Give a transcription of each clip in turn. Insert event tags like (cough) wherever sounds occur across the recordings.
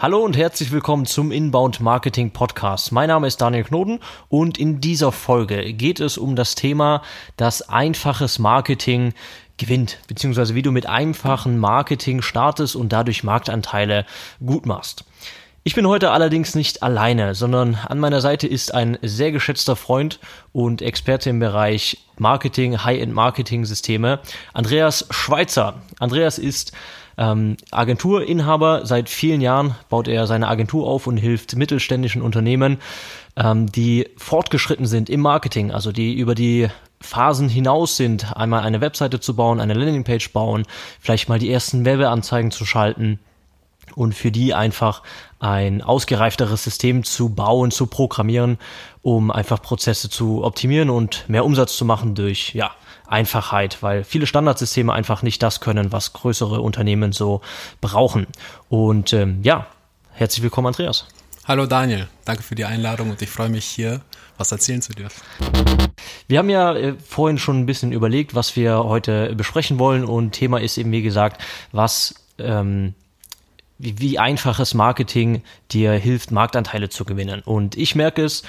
Hallo und herzlich willkommen zum Inbound Marketing Podcast. Mein Name ist Daniel Knoten und in dieser Folge geht es um das Thema, dass einfaches Marketing gewinnt, beziehungsweise wie du mit einfachen Marketing startest und dadurch Marktanteile gut machst. Ich bin heute allerdings nicht alleine, sondern an meiner Seite ist ein sehr geschätzter Freund und Experte im Bereich Marketing, High-End Marketing Systeme, Andreas Schweitzer. Andreas ist ähm, Agenturinhaber. Seit vielen Jahren baut er seine Agentur auf und hilft mittelständischen Unternehmen, ähm, die fortgeschritten sind im Marketing, also die über die Phasen hinaus sind, einmal eine Webseite zu bauen, eine Landingpage bauen, vielleicht mal die ersten Werbeanzeigen zu schalten und für die einfach ein ausgereifteres System zu bauen, zu programmieren, um einfach Prozesse zu optimieren und mehr Umsatz zu machen durch, ja, Einfachheit, weil viele Standardsysteme einfach nicht das können, was größere Unternehmen so brauchen. Und ähm, ja, herzlich willkommen, Andreas. Hallo Daniel, danke für die Einladung und ich freue mich hier, was erzählen zu dürfen. Wir haben ja äh, vorhin schon ein bisschen überlegt, was wir heute besprechen wollen und Thema ist eben, wie gesagt, was ähm, wie, wie einfaches Marketing dir hilft, Marktanteile zu gewinnen. Und ich merke es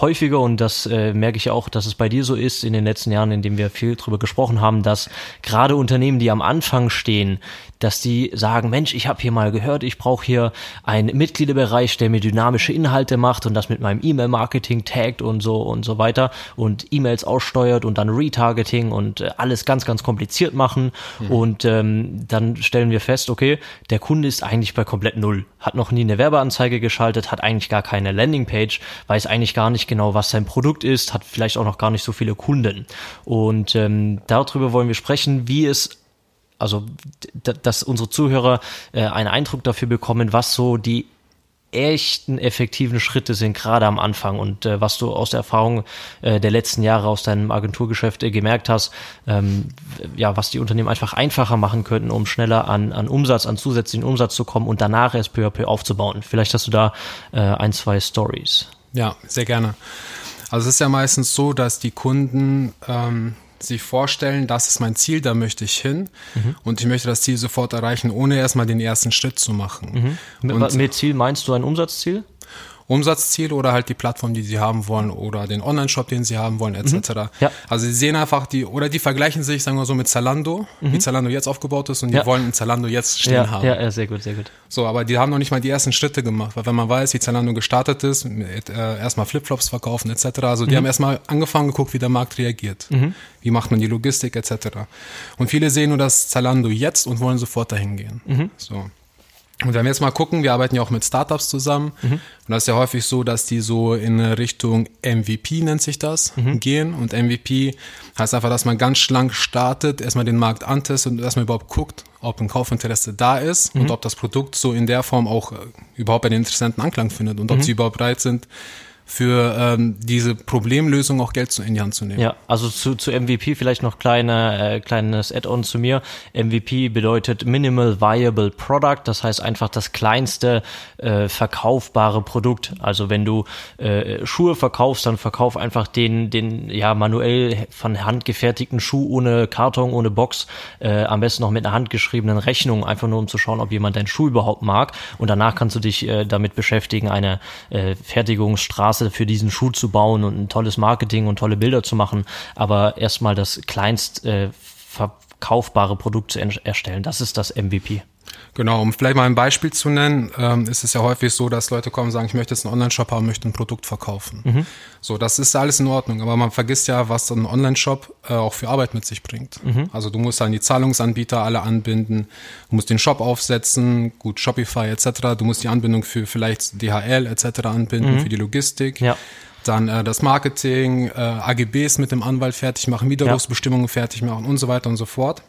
häufiger und das äh, merke ich auch, dass es bei dir so ist in den letzten Jahren, in dem wir viel drüber gesprochen haben, dass gerade Unternehmen, die am Anfang stehen, dass die sagen, Mensch, ich habe hier mal gehört, ich brauche hier einen Mitgliederbereich, der mir dynamische Inhalte macht und das mit meinem E-Mail-Marketing taggt und so und so weiter und E-Mails aussteuert und dann Retargeting und äh, alles ganz, ganz kompliziert machen. Mhm. Und ähm, dann stellen wir fest, okay, der Kunde ist eigentlich bei komplett null, hat noch nie eine Werbeanzeige geschaltet, hat eigentlich gar keine Landingpage, weiß eigentlich gar nicht genau, was sein Produkt ist, hat vielleicht auch noch gar nicht so viele Kunden. Und ähm, darüber wollen wir sprechen, wie es also dass unsere Zuhörer äh, einen Eindruck dafür bekommen, was so die echten effektiven Schritte sind, gerade am Anfang und äh, was du aus der Erfahrung äh, der letzten Jahre aus deinem Agenturgeschäft äh, gemerkt hast, ähm, ja, was die Unternehmen einfach einfacher machen könnten, um schneller an, an Umsatz, an zusätzlichen Umsatz zu kommen und danach erst peu à peu aufzubauen. Vielleicht hast du da äh, ein, zwei Stories. Ja, sehr gerne. Also es ist ja meistens so, dass die Kunden ähm, sich vorstellen, das ist mein Ziel, da möchte ich hin mhm. und ich möchte das Ziel sofort erreichen, ohne erstmal den ersten Schritt zu machen. Mhm. Mit, mit Ziel meinst du ein Umsatzziel? Umsatzziel oder halt die Plattform, die sie haben wollen oder den Online-Shop, den sie haben wollen, etc. Mhm. Ja. Also sie sehen einfach die, oder die vergleichen sich, sagen wir so, mit Zalando, mhm. wie Zalando jetzt aufgebaut ist und die ja. wollen Zalando jetzt stehen ja, haben. Ja, ja, sehr gut, sehr gut. So, aber die haben noch nicht mal die ersten Schritte gemacht, weil wenn man weiß, wie Zalando gestartet ist, mit, äh, erstmal Flipflops verkaufen etc. Also die mhm. haben erstmal angefangen geguckt, wie der Markt reagiert. Mhm. Wie macht man die Logistik etc. Und viele sehen nur das Zalando jetzt und wollen sofort dahin gehen. Mhm. So. Und wenn wir jetzt mal gucken, wir arbeiten ja auch mit Startups zusammen. Mhm. Und das ist ja häufig so, dass die so in Richtung MVP nennt sich das, mhm. gehen. Und MVP heißt einfach, dass man ganz schlank startet, erstmal den Markt antestet und erstmal überhaupt guckt, ob ein Kaufinteresse da ist mhm. und ob das Produkt so in der Form auch äh, überhaupt bei den Interessenten Anklang findet und ob mhm. sie überhaupt bereit sind, für ähm, diese Problemlösung auch Geld in die Hand zu nehmen. Ja, also zu, zu MVP vielleicht noch kleine, äh, kleines Add-on zu mir. MVP bedeutet Minimal Viable Product, das heißt einfach das kleinste äh, verkaufbare Produkt. Also wenn du äh, Schuhe verkaufst, dann verkauf einfach den, den ja manuell von Hand gefertigten Schuh ohne Karton, ohne Box, äh, am besten noch mit einer handgeschriebenen Rechnung, einfach nur um zu schauen, ob jemand deinen Schuh überhaupt mag. Und danach kannst du dich äh, damit beschäftigen, eine äh, Fertigungsstraße Straße für diesen Schuh zu bauen und ein tolles Marketing und tolle Bilder zu machen, aber erstmal das kleinst äh, verkaufbare Produkt zu erstellen. Das ist das MVP. Genau, um vielleicht mal ein Beispiel zu nennen, ähm, ist es ja häufig so, dass Leute kommen und sagen, ich möchte jetzt einen Online-Shop haben, möchte ein Produkt verkaufen. Mhm. So, das ist alles in Ordnung, aber man vergisst ja, was ein Online-Shop äh, auch für Arbeit mit sich bringt. Mhm. Also du musst dann die Zahlungsanbieter alle anbinden, du musst den Shop aufsetzen, gut, Shopify etc., du musst die Anbindung für vielleicht DHL etc. anbinden, mhm. für die Logistik. Ja dann äh, das Marketing, äh, AGBs mit dem Anwalt fertig machen, Widerrufsbestimmungen ja. fertig machen und so weiter und so fort.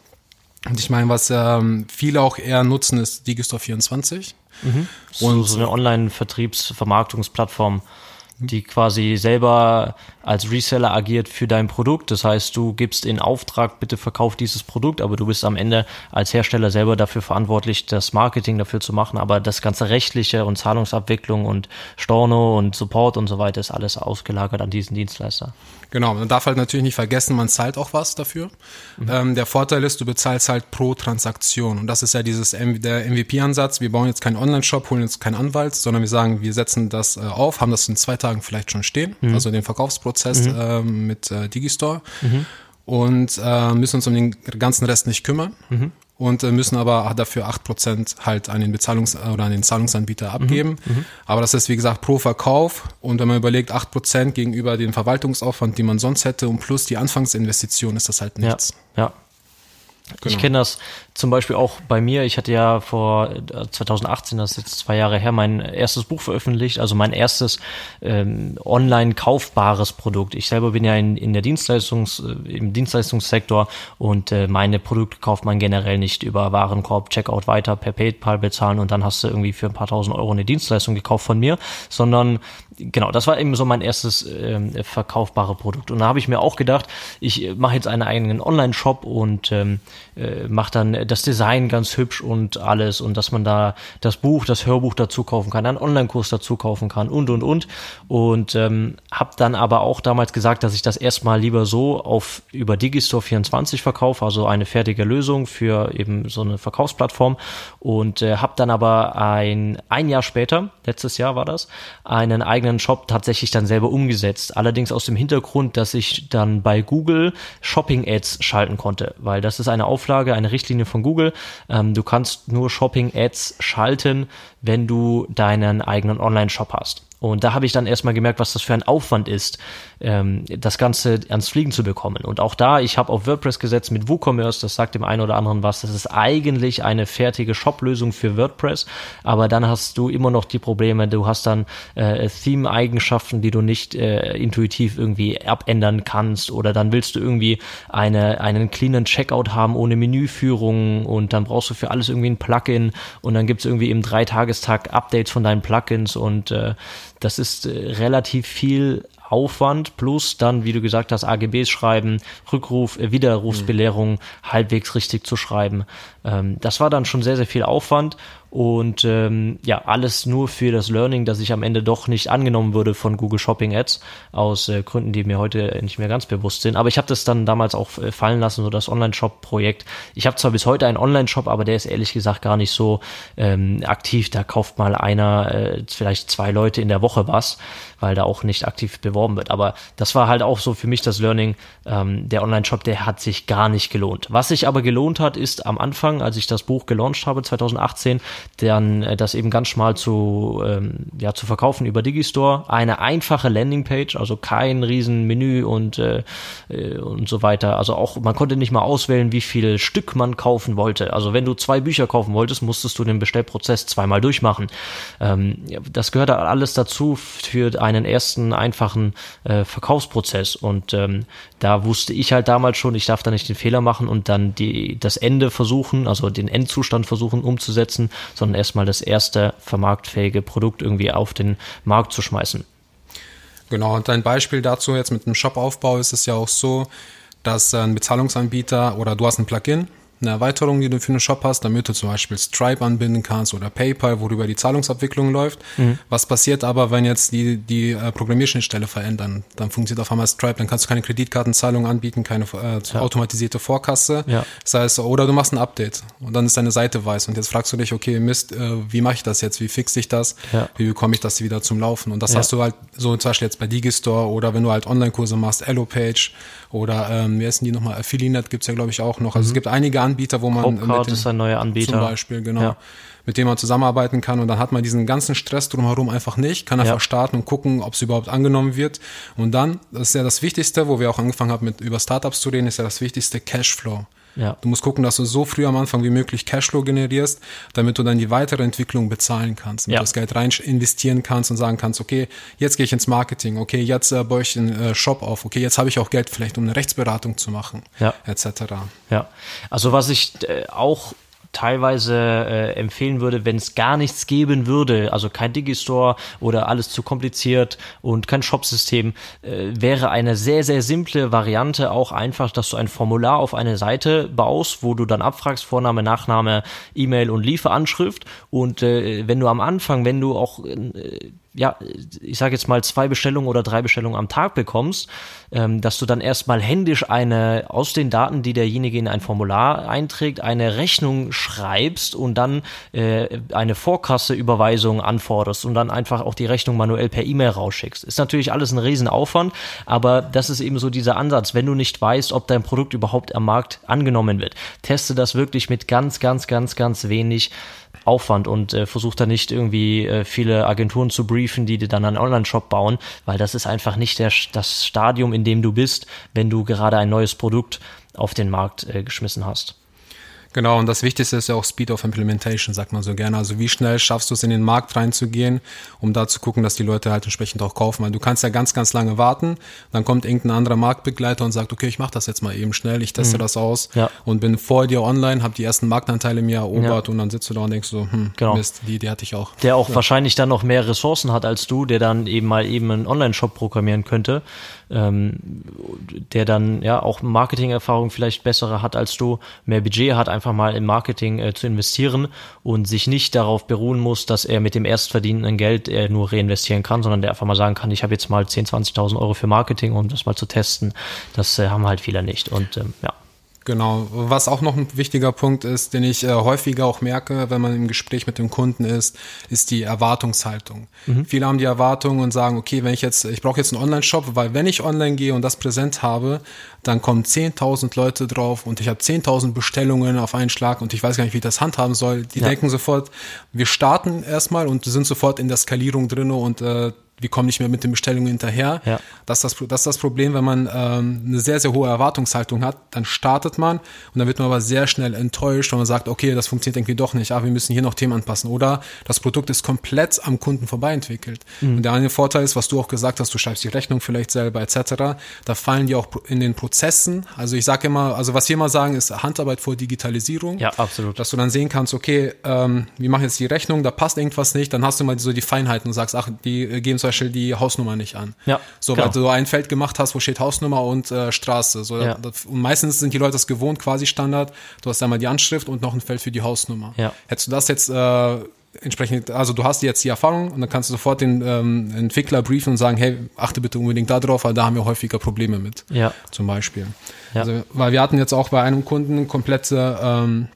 Und ich meine, was ähm, viele auch eher nutzen, ist Digistore 24. Mhm. Und so, so eine Online-Vertriebs-Vermarktungsplattform, die quasi selber als Reseller agiert für dein Produkt. Das heißt, du gibst in Auftrag, bitte verkauf dieses Produkt, aber du bist am Ende als Hersteller selber dafür verantwortlich, das Marketing dafür zu machen. Aber das ganze rechtliche und Zahlungsabwicklung und Storno und Support und so weiter ist alles ausgelagert an diesen Dienstleister. Genau, man darf halt natürlich nicht vergessen, man zahlt auch was dafür. Mhm. Ähm, der Vorteil ist, du bezahlst halt pro Transaktion. Und das ist ja dieses der MVP-Ansatz. Wir bauen jetzt keinen Online-Shop, holen jetzt keinen Anwalt, sondern wir sagen, wir setzen das äh, auf, haben das in zwei Tagen vielleicht schon stehen, mhm. also den Verkaufsprozess mhm. äh, mit äh, Digistore. Mhm. Und äh, müssen uns um den ganzen Rest nicht kümmern. Mhm und äh, müssen aber dafür acht Prozent halt an den Bezahlungs- oder an den Zahlungsanbieter abgeben. Mhm, mhm, aber das ist, wie gesagt, pro Verkauf. Und wenn man überlegt, acht Prozent gegenüber dem Verwaltungsaufwand, den man sonst hätte und plus die Anfangsinvestition, ist das halt nichts. Ja, ja. Genau. Ich kenne das zum Beispiel auch bei mir. Ich hatte ja vor 2018, äh, das ist jetzt zwei Jahre her, mein erstes Buch veröffentlicht, also mein erstes ähm, online kaufbares Produkt. Ich selber bin ja in, in der Dienstleistungs, äh, im Dienstleistungssektor und äh, meine Produkte kauft man generell nicht über Warenkorb, Checkout weiter per PayPal bezahlen und dann hast du irgendwie für ein paar tausend Euro eine Dienstleistung gekauft von mir, sondern genau, das war eben so mein erstes ähm, verkaufbare Produkt. Und da habe ich mir auch gedacht, ich mache jetzt einen eigenen Online-Shop und ähm, äh, macht dann das Design ganz hübsch und alles und dass man da das Buch, das Hörbuch dazu kaufen kann, einen Online-Kurs dazu kaufen kann und und und und ähm, habe dann aber auch damals gesagt, dass ich das erstmal lieber so auf über Digistore 24 verkaufe, also eine fertige Lösung für eben so eine Verkaufsplattform und äh, habe dann aber ein ein Jahr später, letztes Jahr war das, einen eigenen Shop tatsächlich dann selber umgesetzt. Allerdings aus dem Hintergrund, dass ich dann bei Google Shopping Ads schalten konnte, weil das ist eine Auflage, eine Richtlinie von Google. Ähm, du kannst nur Shopping-Ads schalten, wenn du deinen eigenen Online-Shop hast. Und da habe ich dann erstmal gemerkt, was das für ein Aufwand ist, ähm, das Ganze ans Fliegen zu bekommen. Und auch da, ich habe auf WordPress gesetzt mit WooCommerce, das sagt dem einen oder anderen was. Das ist eigentlich eine fertige Shop-Lösung für WordPress, aber dann hast du immer noch die Probleme, du hast dann äh, Theme-Eigenschaften, die du nicht äh, intuitiv irgendwie abändern kannst oder dann willst du irgendwie eine, einen cleanen Checkout haben ohne Menüführung und dann brauchst du für alles irgendwie ein Plugin und dann gibt es irgendwie im Dreitagestag Updates von deinen Plugins und äh, das ist äh, relativ viel Aufwand plus dann, wie du gesagt hast, AGBs schreiben, Rückruf, äh, Widerrufsbelehrung mhm. halbwegs richtig zu schreiben. Ähm, das war dann schon sehr, sehr viel Aufwand und ähm, ja, alles nur für das Learning, dass ich am Ende doch nicht angenommen würde von Google Shopping Ads, aus äh, Gründen, die mir heute nicht mehr ganz bewusst sind. Aber ich habe das dann damals auch äh, fallen lassen, so das Online-Shop-Projekt. Ich habe zwar bis heute einen Online-Shop, aber der ist ehrlich gesagt gar nicht so ähm, aktiv. Da kauft mal einer, äh, vielleicht zwei Leute in der Woche was, weil da auch nicht aktiv beworben wird. Aber das war halt auch so für mich das Learning. Ähm, der Online-Shop, der hat sich gar nicht gelohnt. Was sich aber gelohnt hat, ist am Anfang, als ich das Buch gelauncht habe, 2018, dann äh, das eben ganz schmal zu, ähm, ja, zu verkaufen über Digistore. Eine einfache Landingpage, also kein riesen Menü und, äh, äh, und so weiter. Also auch, man konnte nicht mal auswählen, wie viel Stück man kaufen wollte. Also wenn du zwei Bücher kaufen wolltest, musstest du den Bestellprozess zweimal durchmachen. Ähm, das gehört alles dazu für einen ersten einfachen äh, Verkaufsprozess. Und ähm, da wusste ich halt damals schon, ich darf da nicht den Fehler machen und dann die, das Ende versuchen, also den Endzustand versuchen umzusetzen, sondern erstmal das erste vermarktfähige Produkt irgendwie auf den Markt zu schmeißen. Genau, und ein Beispiel dazu jetzt mit dem Shopaufbau ist es ja auch so, dass ein Bezahlungsanbieter oder du hast ein Plugin, eine Erweiterung, die du für einen Shop hast, damit du zum Beispiel Stripe anbinden kannst oder PayPal, worüber die Zahlungsabwicklung läuft. Mhm. Was passiert aber, wenn jetzt die, die äh, Programmierschnittstelle verändern? Dann funktioniert auf einmal Stripe, dann kannst du keine Kreditkartenzahlung anbieten, keine äh, ja. automatisierte Vorkasse. Ja. Das heißt, oder du machst ein Update und dann ist deine Seite weiß und jetzt fragst du dich, okay, Mist, äh, wie mache ich das jetzt? Wie fixe ich das? Ja. Wie bekomme ich das wieder zum Laufen? Und das hast du halt so zum Beispiel jetzt bei Digistore oder wenn du halt Online-Kurse machst, Ellopage oder ähm, wie heißen die nochmal? Affiliate gibt's ja, glaube ich, auch noch. Also mhm. es gibt einige Anbieter, wo man Popcard ist ein neuer Anbieter. Zum Beispiel, genau. Ja. Mit dem man zusammenarbeiten kann und dann hat man diesen ganzen Stress drumherum einfach nicht, kann einfach ja. starten und gucken, ob es überhaupt angenommen wird. Und dann, das ist ja das Wichtigste, wo wir auch angefangen haben, mit über Startups zu reden, ist ja das Wichtigste Cashflow. Ja. Du musst gucken, dass du so früh am Anfang wie möglich Cashflow generierst, damit du dann die weitere Entwicklung bezahlen kannst, damit ja. das Geld rein investieren kannst und sagen kannst, okay, jetzt gehe ich ins Marketing, okay, jetzt äh, baue ich einen äh, Shop auf, okay, jetzt habe ich auch Geld vielleicht, um eine Rechtsberatung zu machen, ja. etc. Ja, also was ich äh, auch teilweise äh, empfehlen würde, wenn es gar nichts geben würde, also kein Digistore oder alles zu kompliziert und kein Shopsystem, äh, wäre eine sehr, sehr simple Variante auch einfach, dass du ein Formular auf eine Seite baust, wo du dann abfragst, Vorname, Nachname, E-Mail und Lieferanschrift. Und äh, wenn du am Anfang, wenn du auch äh, ja, ich sage jetzt mal zwei Bestellungen oder drei Bestellungen am Tag bekommst, ähm, dass du dann erstmal händisch eine aus den Daten, die derjenige in ein Formular einträgt, eine Rechnung schreibst und dann äh, eine Vorkasseüberweisung anforderst und dann einfach auch die Rechnung manuell per E-Mail rausschickst. Ist natürlich alles ein Riesenaufwand, aber das ist eben so dieser Ansatz. Wenn du nicht weißt, ob dein Produkt überhaupt am Markt angenommen wird, teste das wirklich mit ganz, ganz, ganz, ganz wenig Aufwand und äh, versuch da nicht irgendwie äh, viele Agenturen zu briefen, die dir dann einen Online-Shop bauen, weil das ist einfach nicht der, das Stadium, in dem du bist, wenn du gerade ein neues Produkt auf den Markt äh, geschmissen hast. Genau, und das Wichtigste ist ja auch Speed of Implementation, sagt man so gerne. Also wie schnell schaffst du es in den Markt reinzugehen, um da zu gucken, dass die Leute halt entsprechend auch kaufen. Weil du kannst ja ganz, ganz lange warten, dann kommt irgendein anderer Marktbegleiter und sagt, okay, ich mache das jetzt mal eben schnell, ich teste mhm. das aus ja. und bin vor dir online, habe die ersten Marktanteile mir erobert ja. und dann sitzt du da und denkst so, hm, genau. Mist, die, die hatte ich auch. Der auch ja. wahrscheinlich dann noch mehr Ressourcen hat als du, der dann eben mal eben einen Online-Shop programmieren könnte ähm, der dann ja auch Marketing-Erfahrung vielleicht bessere hat als du, mehr Budget hat, einfach mal im Marketing äh, zu investieren und sich nicht darauf beruhen muss, dass er mit dem erstverdienenden Geld er nur reinvestieren kann, sondern der einfach mal sagen kann, ich habe jetzt mal 10.000, 20.000 Euro für Marketing, um das mal zu testen. Das äh, haben halt viele nicht und ähm, ja. Genau. Was auch noch ein wichtiger Punkt ist, den ich äh, häufiger auch merke, wenn man im Gespräch mit dem Kunden ist, ist die Erwartungshaltung. Mhm. Viele haben die Erwartung und sagen, okay, wenn ich jetzt, ich brauche jetzt einen Online-Shop, weil wenn ich online gehe und das präsent habe, dann kommen 10.000 Leute drauf und ich habe 10.000 Bestellungen auf einen Schlag und ich weiß gar nicht, wie ich das handhaben soll. Die ja. denken sofort, wir starten erstmal und sind sofort in der Skalierung drinne und äh, wir kommen nicht mehr mit den Bestellungen hinterher. Ja. Das, ist das, das ist das Problem, wenn man ähm, eine sehr, sehr hohe Erwartungshaltung hat, dann startet man und dann wird man aber sehr schnell enttäuscht, wenn man sagt, okay, das funktioniert irgendwie doch nicht, ah, wir müssen hier noch Themen anpassen. Oder das Produkt ist komplett am Kunden vorbei entwickelt. Mhm. Und der eine Vorteil ist, was du auch gesagt hast, du schreibst die Rechnung vielleicht selber etc. Da fallen die auch in den Prozessen. Also ich sage immer, also was wir immer sagen, ist Handarbeit vor Digitalisierung. Ja, absolut. Dass du dann sehen kannst, okay, ähm, wir machen jetzt die Rechnung, da passt irgendwas nicht, dann hast du mal so die Feinheiten und sagst, ach, die äh, geben zum Beispiel die Hausnummer nicht an. Ja. So, genau. weil du ein Feld gemacht hast, wo steht Hausnummer und äh, Straße. So, ja. das, und meistens sind die Leute das gewohnt, quasi Standard. Du hast einmal die Anschrift und noch ein Feld für die Hausnummer. Ja. Hättest du das jetzt äh, entsprechend, also du hast jetzt die Erfahrung und dann kannst du sofort den ähm, Entwickler briefen und sagen, hey, achte bitte unbedingt darauf, weil da haben wir häufiger Probleme mit. Ja. Zum Beispiel. Ja. Also, weil wir hatten jetzt auch bei einem Kunden komplette ähm,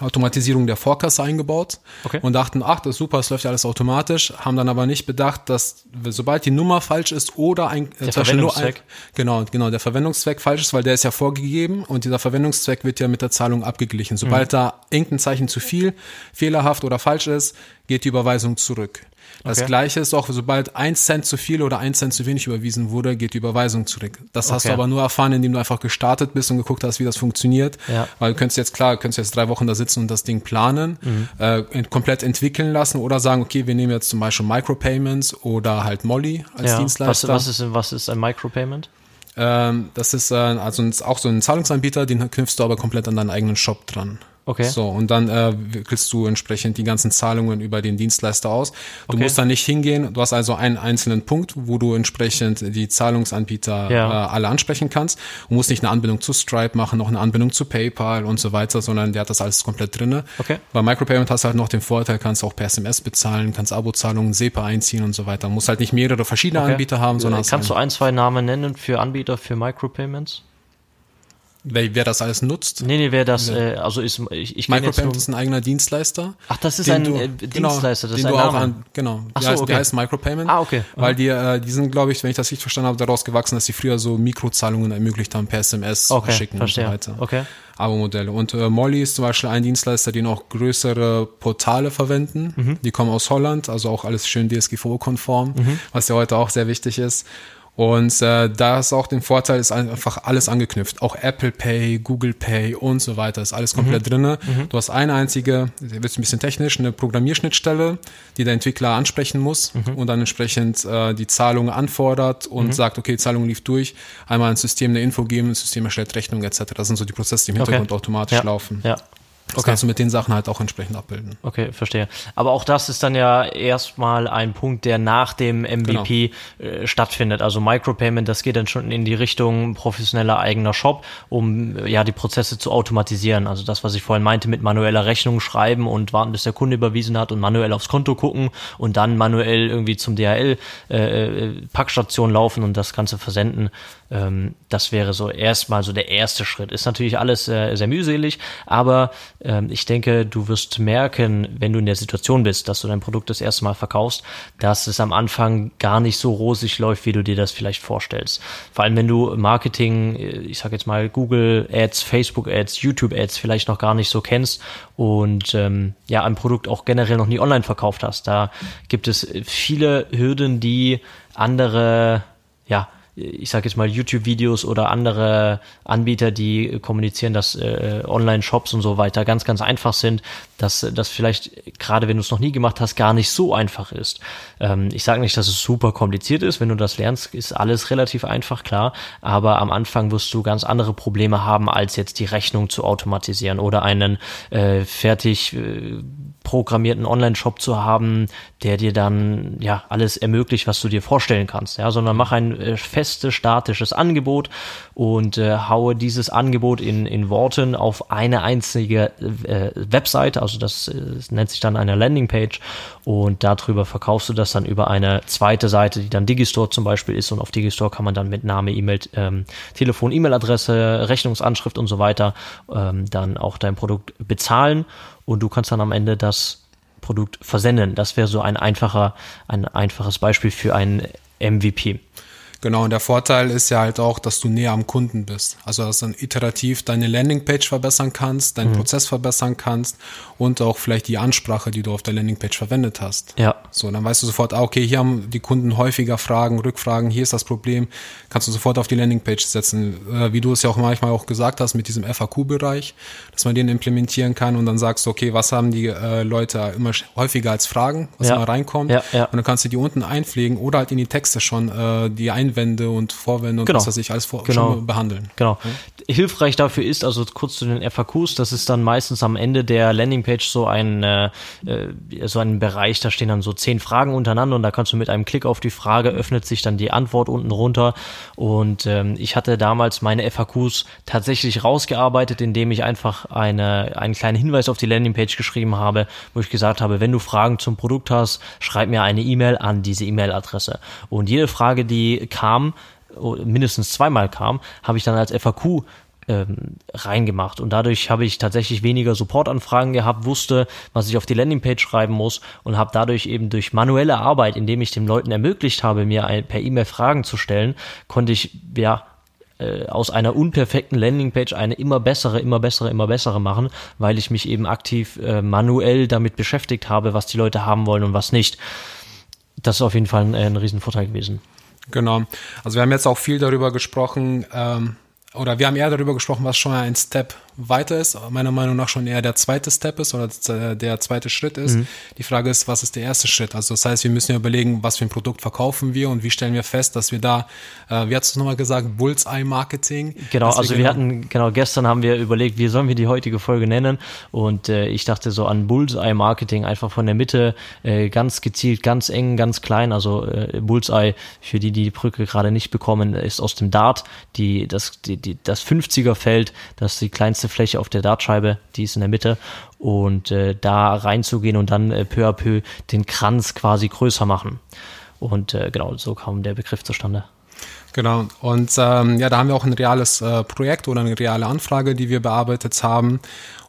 Automatisierung der Vorkasse eingebaut okay. und dachten, ach, das ist super, es läuft ja alles automatisch, haben dann aber nicht bedacht, dass sobald die Nummer falsch ist oder ein, der Verwendungszweck. Ein, genau, genau, der Verwendungszweck falsch ist, weil der ist ja vorgegeben und dieser Verwendungszweck wird ja mit der Zahlung abgeglichen. Sobald mhm. da irgendein Zeichen zu viel, fehlerhaft oder falsch ist, geht die Überweisung zurück. Das okay. gleiche ist auch, sobald ein Cent zu viel oder ein Cent zu wenig überwiesen wurde, geht die Überweisung zurück. Das okay. hast du aber nur erfahren, indem du einfach gestartet bist und geguckt hast, wie das funktioniert. Ja. Weil du könntest jetzt, klar, du könntest jetzt drei Wochen da sitzen und das Ding planen, mhm. äh, komplett entwickeln lassen oder sagen, okay, wir nehmen jetzt zum Beispiel Micropayments oder halt Molly als ja. Dienstleister. Was, was, ist, was ist ein Micropayment? Ähm, das ist äh, also auch so ein Zahlungsanbieter, den knüpfst du aber komplett an deinen eigenen Shop dran. Okay. So, und dann äh, wickelst du entsprechend die ganzen Zahlungen über den Dienstleister aus. Du okay. musst da nicht hingehen. Du hast also einen einzelnen Punkt, wo du entsprechend die Zahlungsanbieter ja. äh, alle ansprechen kannst. Du musst nicht eine Anbindung zu Stripe machen, noch eine Anbindung zu PayPal und so weiter, sondern der hat das alles komplett drinne. Okay. Bei Micropayment hast du halt noch den Vorteil, kannst auch per SMS bezahlen, kannst Abozahlungen, SEPA einziehen und so weiter. Du musst halt nicht mehrere verschiedene okay. Anbieter haben, sondern Kannst du ein, zwei Namen nennen für Anbieter für Micropayments? Wer, wer das alles nutzt? Nee, nee, wer das, äh, also ist, ich, ich Micropayment ist ein eigener Dienstleister. Ach, das ist ein du, äh, genau, Dienstleister, das ist ein Name. An, genau, Ach so, heißt, okay. der heißt Micropayment. Ah, okay. Weil die, äh, die sind, glaube ich, wenn ich das richtig verstanden habe, daraus gewachsen, dass sie früher so Mikrozahlungen ermöglicht haben per SMS okay, schicken verstehe. und so weiter. Okay. Abo-Modelle. Und äh, Molly ist zum Beispiel ein Dienstleister, die noch größere Portale verwenden. Mhm. Die kommen aus Holland, also auch alles schön DSGVO-konform, mhm. was ja heute auch sehr wichtig ist. Und äh, da ist auch den Vorteil, ist einfach alles angeknüpft. Auch Apple Pay, Google Pay und so weiter ist alles komplett mhm. drinne. Mhm. Du hast eine einzige, wird ein bisschen technisch, eine Programmierschnittstelle, die der Entwickler ansprechen muss mhm. und dann entsprechend äh, die Zahlung anfordert und mhm. sagt, okay, die Zahlung lief durch, einmal ins System eine Info geben, das System erstellt Rechnung etc. Das sind so die Prozesse, die im Hintergrund okay. automatisch ja. laufen. Ja. Das okay. kannst du mit den Sachen halt auch entsprechend abbilden. Okay, verstehe. Aber auch das ist dann ja erstmal ein Punkt, der nach dem MVP genau. äh, stattfindet. Also Micropayment, das geht dann schon in die Richtung professioneller eigener Shop, um ja die Prozesse zu automatisieren. Also das, was ich vorhin meinte, mit manueller Rechnung schreiben und warten, bis der Kunde überwiesen hat und manuell aufs Konto gucken und dann manuell irgendwie zum DHL äh, äh, Packstation laufen und das Ganze versenden. Ähm, das wäre so erstmal so der erste Schritt. Ist natürlich alles äh, sehr mühselig, aber ähm, ich denke, du wirst merken, wenn du in der Situation bist, dass du dein Produkt das erste Mal verkaufst, dass es am Anfang gar nicht so rosig läuft, wie du dir das vielleicht vorstellst. Vor allem, wenn du Marketing, äh, ich sag jetzt mal Google Ads, Facebook Ads, YouTube Ads vielleicht noch gar nicht so kennst und ähm, ja, ein Produkt auch generell noch nie online verkauft hast. Da gibt es viele Hürden, die andere ja, ich sage jetzt mal YouTube-Videos oder andere Anbieter, die kommunizieren, dass äh, Online-Shops und so weiter ganz, ganz einfach sind, dass das vielleicht, gerade wenn du es noch nie gemacht hast, gar nicht so einfach ist. Ähm, ich sage nicht, dass es super kompliziert ist. Wenn du das lernst, ist alles relativ einfach, klar. Aber am Anfang wirst du ganz andere Probleme haben, als jetzt die Rechnung zu automatisieren oder einen äh, fertig äh, programmierten Online-Shop zu haben, der dir dann ja alles ermöglicht, was du dir vorstellen kannst. Ja, sondern mach ein äh, festes, statisches Angebot und äh, haue dieses Angebot in, in Worten auf eine einzige äh, Webseite, also das, äh, das nennt sich dann eine Landingpage und darüber verkaufst du das dann über eine zweite Seite, die dann Digistore zum Beispiel ist und auf Digistore kann man dann mit Name, E-Mail, ähm, Telefon, E-Mail-Adresse, Rechnungsanschrift und so weiter ähm, dann auch dein Produkt bezahlen und du kannst dann am Ende das Produkt versenden. Das wäre so ein einfacher, ein einfaches Beispiel für ein MVP. Genau, und der Vorteil ist ja halt auch, dass du näher am Kunden bist. Also, dass du dann iterativ deine Landingpage verbessern kannst, deinen mhm. Prozess verbessern kannst und auch vielleicht die Ansprache, die du auf der Landingpage verwendet hast. Ja. So, dann weißt du sofort, ah, okay, hier haben die Kunden häufiger Fragen, Rückfragen, hier ist das Problem, kannst du sofort auf die Landingpage setzen. Äh, wie du es ja auch manchmal auch gesagt hast mit diesem FAQ-Bereich, dass man den implementieren kann und dann sagst du, okay, was haben die äh, Leute immer häufiger als Fragen, was ja. immer reinkommt. Ja, ja. Und dann kannst du die unten einpflegen oder halt in die Texte schon äh, die ein Einwände und Vorwände und genau. was weiß ich alles vor, genau. schon behandeln. Genau. Ja. Hilfreich dafür ist, also kurz zu den FAQs, das ist dann meistens am Ende der Landingpage so ein, äh, so ein Bereich, da stehen dann so zehn Fragen untereinander und da kannst du mit einem Klick auf die Frage öffnet sich dann die Antwort unten runter und ähm, ich hatte damals meine FAQs tatsächlich rausgearbeitet, indem ich einfach eine, einen kleinen Hinweis auf die Landingpage geschrieben habe, wo ich gesagt habe, wenn du Fragen zum Produkt hast, schreib mir eine E-Mail an diese E-Mail-Adresse und jede Frage, die kam, mindestens zweimal kam, habe ich dann als FAQ ähm, reingemacht. Und dadurch habe ich tatsächlich weniger Supportanfragen gehabt, wusste, was ich auf die Landingpage schreiben muss und habe dadurch eben durch manuelle Arbeit, indem ich den Leuten ermöglicht habe, mir ein, per E-Mail Fragen zu stellen, konnte ich ja äh, aus einer unperfekten Landingpage eine immer bessere, immer bessere, immer bessere machen, weil ich mich eben aktiv äh, manuell damit beschäftigt habe, was die Leute haben wollen und was nicht. Das ist auf jeden Fall ein, ein Riesenvorteil gewesen. Genau. Also wir haben jetzt auch viel darüber gesprochen, ähm, oder wir haben eher darüber gesprochen, was schon ein Step weiter ist, meiner Meinung nach schon eher der zweite Step ist oder der zweite Schritt ist. Mhm. Die Frage ist, was ist der erste Schritt? Also das heißt, wir müssen ja überlegen, was für ein Produkt verkaufen wir und wie stellen wir fest, dass wir da, äh, wie hast du nochmal gesagt, Bullseye-Marketing? Genau, also wir, genau hatten, genau, gestern haben wir überlegt, wie sollen wir die heutige Folge nennen und äh, ich dachte so an Bullseye-Marketing, einfach von der Mitte äh, ganz gezielt, ganz eng, ganz klein, also äh, Bullseye, für die, die die Brücke gerade nicht bekommen, ist aus dem Dart, die, das, die, die, das 50er-Feld, das ist die kleinste Fläche auf der Dartscheibe, die ist in der Mitte und äh, da reinzugehen und dann äh, peu à peu den Kranz quasi größer machen. Und äh, genau, so kam der Begriff zustande. Genau, und ähm, ja, da haben wir auch ein reales äh, Projekt oder eine reale Anfrage, die wir bearbeitet haben.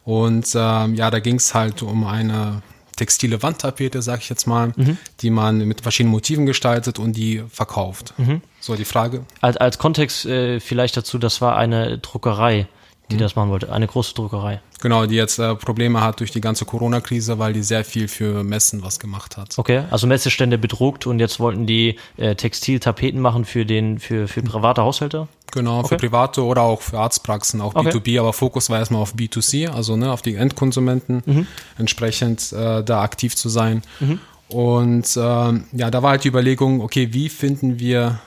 Und ähm, ja, da ging es halt um eine textile Wandtapete, sag ich jetzt mal, mhm. die man mit verschiedenen Motiven gestaltet und die verkauft. Mhm. So die Frage. Als, als Kontext äh, vielleicht dazu, das war eine Druckerei die mhm. das machen wollte. Eine große Druckerei. Genau, die jetzt äh, Probleme hat durch die ganze Corona-Krise, weil die sehr viel für Messen was gemacht hat. Okay, also Messestände bedruckt und jetzt wollten die äh, Textiltapeten machen für den für für private Haushalte. Genau, okay. für private oder auch für Arztpraxen, auch okay. B2B, aber Fokus war erstmal auf B2C, also ne, auf die Endkonsumenten, mhm. entsprechend äh, da aktiv zu sein. Mhm. Und äh, ja, da war halt die Überlegung, okay, wie finden wir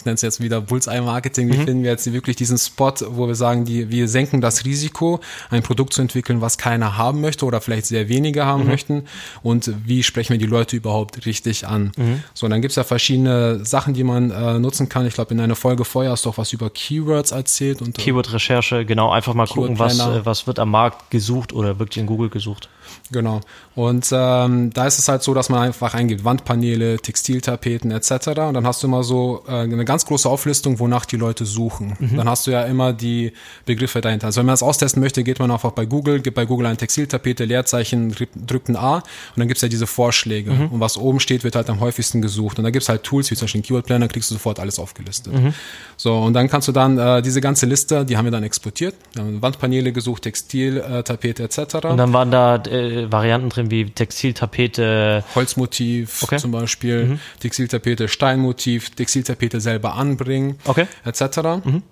ich nenne es jetzt wieder Bullseye-Marketing, wie mhm. finden wir jetzt wirklich diesen Spot, wo wir sagen, die, wir senken das Risiko, ein Produkt zu entwickeln, was keiner haben möchte oder vielleicht sehr wenige haben mhm. möchten und wie sprechen wir die Leute überhaupt richtig an. Mhm. So, dann gibt's ja verschiedene Sachen, die man äh, nutzen kann. Ich glaube, in einer Folge vorher hast du auch was über Keywords erzählt. und äh, Keyword-Recherche, genau, einfach mal gucken, was, äh, was wird am Markt gesucht oder wirklich in Google gesucht. Genau. Und ähm, da ist es halt so, dass man einfach eingibt Wandpaneele, Textiltapeten etc. Und dann hast du immer so äh, eine ganz große Auflistung, wonach die Leute suchen. Mhm. Dann hast du ja immer die Begriffe dahinter. Also wenn man das austesten möchte, geht man einfach bei Google, gibt bei Google ein Textiltapete, Leerzeichen, drückt ein A und dann gibt's ja diese Vorschläge. Mhm. Und was oben steht, wird halt am häufigsten gesucht. Und da gibt's halt Tools, wie zum Beispiel Keyword Planner, kriegst du sofort alles aufgelistet. Mhm. So, und dann kannst du dann äh, diese ganze Liste, die haben wir dann exportiert. Wir haben Wandpaneele gesucht, Textiltapete etc. Und dann waren da äh, Varianten drin wie Textiltapete. Holzmotiv okay. zum Beispiel, mhm. Textiltapete, Steinmotiv, Textiltapete selber anbringen, okay. etc. Mhm.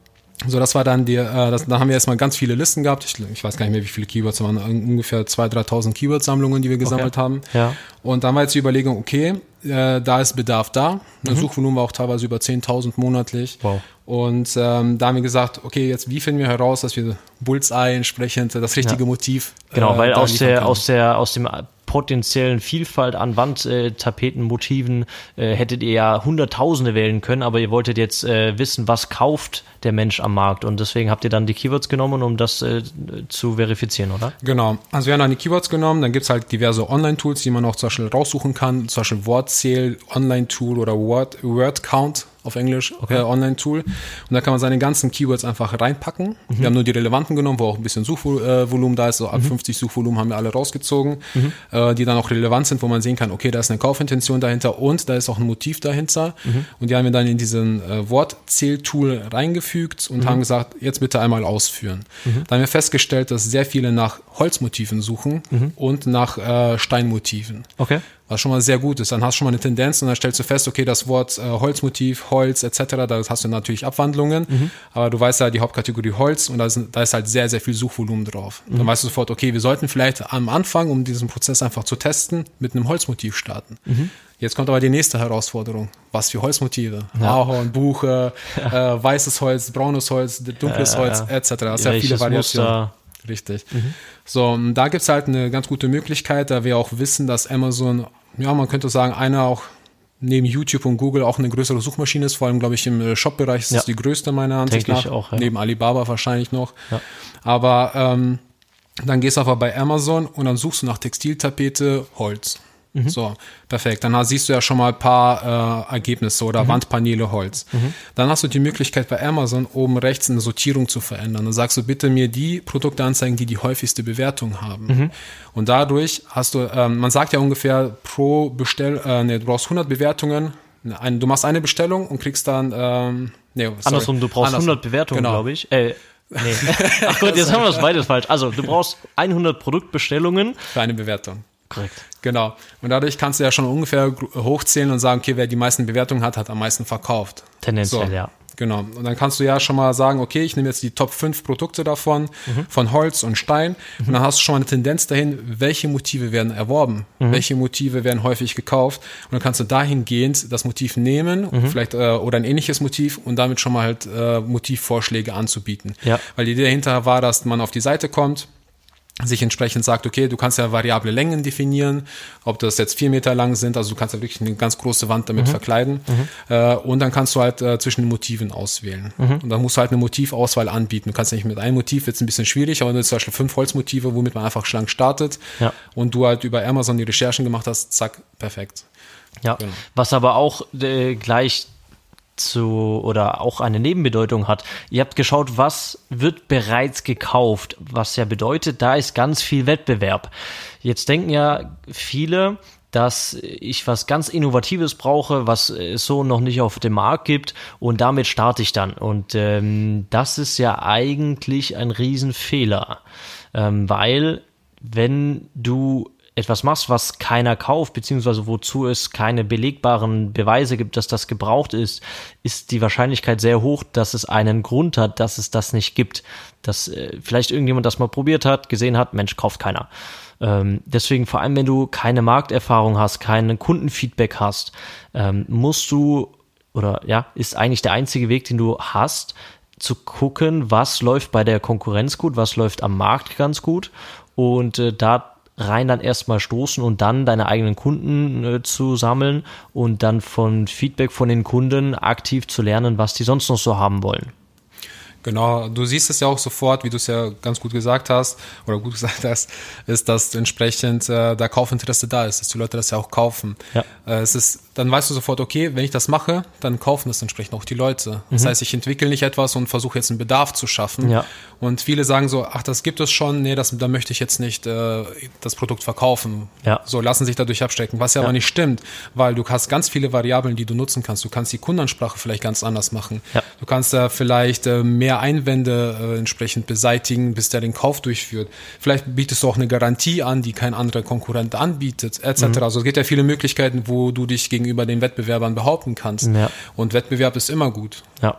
So, das war dann die, äh, das, da haben wir erstmal ganz viele Listen gehabt. Ich, ich weiß gar nicht mehr, wie viele Keywords waren, ungefähr 2.000, 3.000 Keyword-Sammlungen, die wir gesammelt okay. haben. Ja. Und dann war jetzt die Überlegung, okay, äh, da ist Bedarf da. Das mhm. Suchvolumen war auch teilweise über 10.000 monatlich. Wow. Und ähm, da haben wir gesagt, okay, jetzt wie finden wir heraus, dass wir Bullseye entsprechend das richtige ja. Motiv. Genau, äh, weil aus der, aus der, aus dem potenziellen Vielfalt an Wandtapeten, Motiven äh, hättet ihr ja Hunderttausende wählen können, aber ihr wolltet jetzt äh, wissen, was kauft der Mensch am Markt und deswegen habt ihr dann die Keywords genommen, um das äh, zu verifizieren, oder? Genau. Also wir haben dann die Keywords genommen, dann gibt's halt diverse Online-Tools, die man auch zum Beispiel raussuchen kann, zum Beispiel Wortzähl, Online-Tool oder Word, Word Count auf Englisch, okay. äh, Online-Tool. Und da kann man seine ganzen Keywords einfach reinpacken. Mhm. Wir haben nur die relevanten genommen, wo auch ein bisschen Suchvolumen da ist. So ab mhm. 50 Suchvolumen haben wir alle rausgezogen, mhm. äh, die dann auch relevant sind, wo man sehen kann, okay, da ist eine Kaufintention dahinter und da ist auch ein Motiv dahinter. Mhm. Und die haben wir dann in diesen äh, Wortzähl-Tool reingefügt und mhm. haben gesagt, jetzt bitte einmal ausführen. Mhm. Da haben wir festgestellt, dass sehr viele nach Holzmotiven suchen und nach äh, Steinmotiven. Okay was schon mal sehr gut ist. Dann hast du schon mal eine Tendenz und dann stellst du fest, okay, das Wort äh, Holzmotiv, Holz etc., da hast du natürlich Abwandlungen, mhm. aber du weißt ja die Hauptkategorie Holz und da ist, da ist halt sehr, sehr viel Suchvolumen drauf. Mhm. Dann weißt du sofort, okay, wir sollten vielleicht am Anfang, um diesen Prozess einfach zu testen, mit einem Holzmotiv starten. Mhm. Jetzt kommt aber die nächste Herausforderung. Was für Holzmotive? Ja. Ahorn, Buche, ja. (laughs) äh, weißes Holz, braunes Holz, dunkles ja, Holz etc. Das sind ja viele Variationen. Muster? Richtig. Mhm. So, da gibt's halt eine ganz gute Möglichkeit, da wir auch wissen, dass Amazon, ja, man könnte sagen, einer auch neben YouTube und Google auch eine größere Suchmaschine ist, vor allem, glaube ich, im äh, Shop-Bereich ist ja. das die größte meiner Ansicht Denke nach. Auch, ja. Neben Alibaba wahrscheinlich noch. Ja. Aber ähm, dann gehst du einfach bei Amazon und dann suchst du nach Textiltapete Holz. Mhm. So, perfekt. Dann siehst du ja schon mal ein paar äh, Ergebnisse oder mhm. Wandpaneele Holz. Mhm. Dann hast du die Möglichkeit bei Amazon oben rechts eine Sortierung zu verändern. Dann sagst du bitte mir die Produkte anzeigen, die die häufigste Bewertung haben. Mhm. Und dadurch hast du, ähm, man sagt ja ungefähr pro Bestell, äh, nee, du brauchst 100 Bewertungen. Ein, du machst eine Bestellung und kriegst dann, ähm, nee, sorry. Andersrum, du brauchst Andersrum. 100 Bewertungen, genau. glaube ich. Äh, Nee. (laughs) Ach Gott, jetzt haben wir das beides falsch. Also, du brauchst 100 Produktbestellungen. Für eine Bewertung. Korrekt. Genau. Und dadurch kannst du ja schon ungefähr hochzählen und sagen, okay, wer die meisten Bewertungen hat, hat am meisten verkauft. Tendenziell, so. ja. Genau. Und dann kannst du ja schon mal sagen, okay, ich nehme jetzt die Top 5 Produkte davon, mhm. von Holz und Stein. Mhm. Und dann hast du schon mal eine Tendenz dahin, welche Motive werden erworben, mhm. welche Motive werden häufig gekauft. Und dann kannst du dahingehend das Motiv nehmen, mhm. vielleicht äh, oder ein ähnliches Motiv und damit schon mal halt äh, Motivvorschläge anzubieten. Ja. Weil die Idee dahinter war, dass man auf die Seite kommt, sich entsprechend sagt, okay, du kannst ja variable Längen definieren, ob das jetzt vier Meter lang sind, also du kannst ja wirklich eine ganz große Wand damit mhm. verkleiden mhm. Äh, und dann kannst du halt äh, zwischen den Motiven auswählen mhm. und dann musst du halt eine Motivauswahl anbieten. Du kannst nicht mit einem Motiv, jetzt ein bisschen schwierig, aber zum Beispiel fünf Holzmotive, womit man einfach schlank startet ja. und du halt über Amazon die Recherchen gemacht hast, zack, perfekt. Ja, genau. was aber auch äh, gleich zu oder auch eine Nebenbedeutung hat. Ihr habt geschaut, was wird bereits gekauft, was ja bedeutet, da ist ganz viel Wettbewerb. Jetzt denken ja viele, dass ich was ganz Innovatives brauche, was es so noch nicht auf dem Markt gibt und damit starte ich dann. Und ähm, das ist ja eigentlich ein Riesenfehler, ähm, weil wenn du etwas machst, was keiner kauft, beziehungsweise wozu es keine belegbaren Beweise gibt, dass das gebraucht ist, ist die Wahrscheinlichkeit sehr hoch, dass es einen Grund hat, dass es das nicht gibt. Dass äh, vielleicht irgendjemand das mal probiert hat, gesehen hat, Mensch, kauft keiner. Ähm, deswegen, vor allem wenn du keine Markterfahrung hast, keinen Kundenfeedback hast, ähm, musst du oder ja, ist eigentlich der einzige Weg, den du hast, zu gucken, was läuft bei der Konkurrenz gut, was läuft am Markt ganz gut und äh, da rein dann erstmal stoßen und dann deine eigenen Kunden äh, zu sammeln und dann von Feedback von den Kunden aktiv zu lernen, was die sonst noch so haben wollen. Genau, du siehst es ja auch sofort, wie du es ja ganz gut gesagt hast oder gut (laughs) gesagt hast, ist, dass entsprechend äh, da Kaufinteresse da ist, dass die Leute das ja auch kaufen. Ja. Äh, es ist, dann weißt du sofort, okay, wenn ich das mache, dann kaufen das entsprechend auch die Leute. Das mhm. heißt, ich entwickle nicht etwas und versuche jetzt einen Bedarf zu schaffen. Ja. Und viele sagen so, ach, das gibt es schon, nee, das, da möchte ich jetzt nicht äh, das Produkt verkaufen. Ja. So lassen sich dadurch abstecken, was ja, ja aber nicht stimmt, weil du hast ganz viele Variablen, die du nutzen kannst. Du kannst die Kundenansprache vielleicht ganz anders machen. Ja. Du kannst da vielleicht äh, mehr Einwände äh, entsprechend beseitigen, bis der den Kauf durchführt. Vielleicht bietest du auch eine Garantie an, die kein anderer Konkurrent anbietet, etc. Mhm. Also es gibt ja viele Möglichkeiten, wo du dich gegenüber den Wettbewerbern behaupten kannst. Ja. Und Wettbewerb ist immer gut. Ja.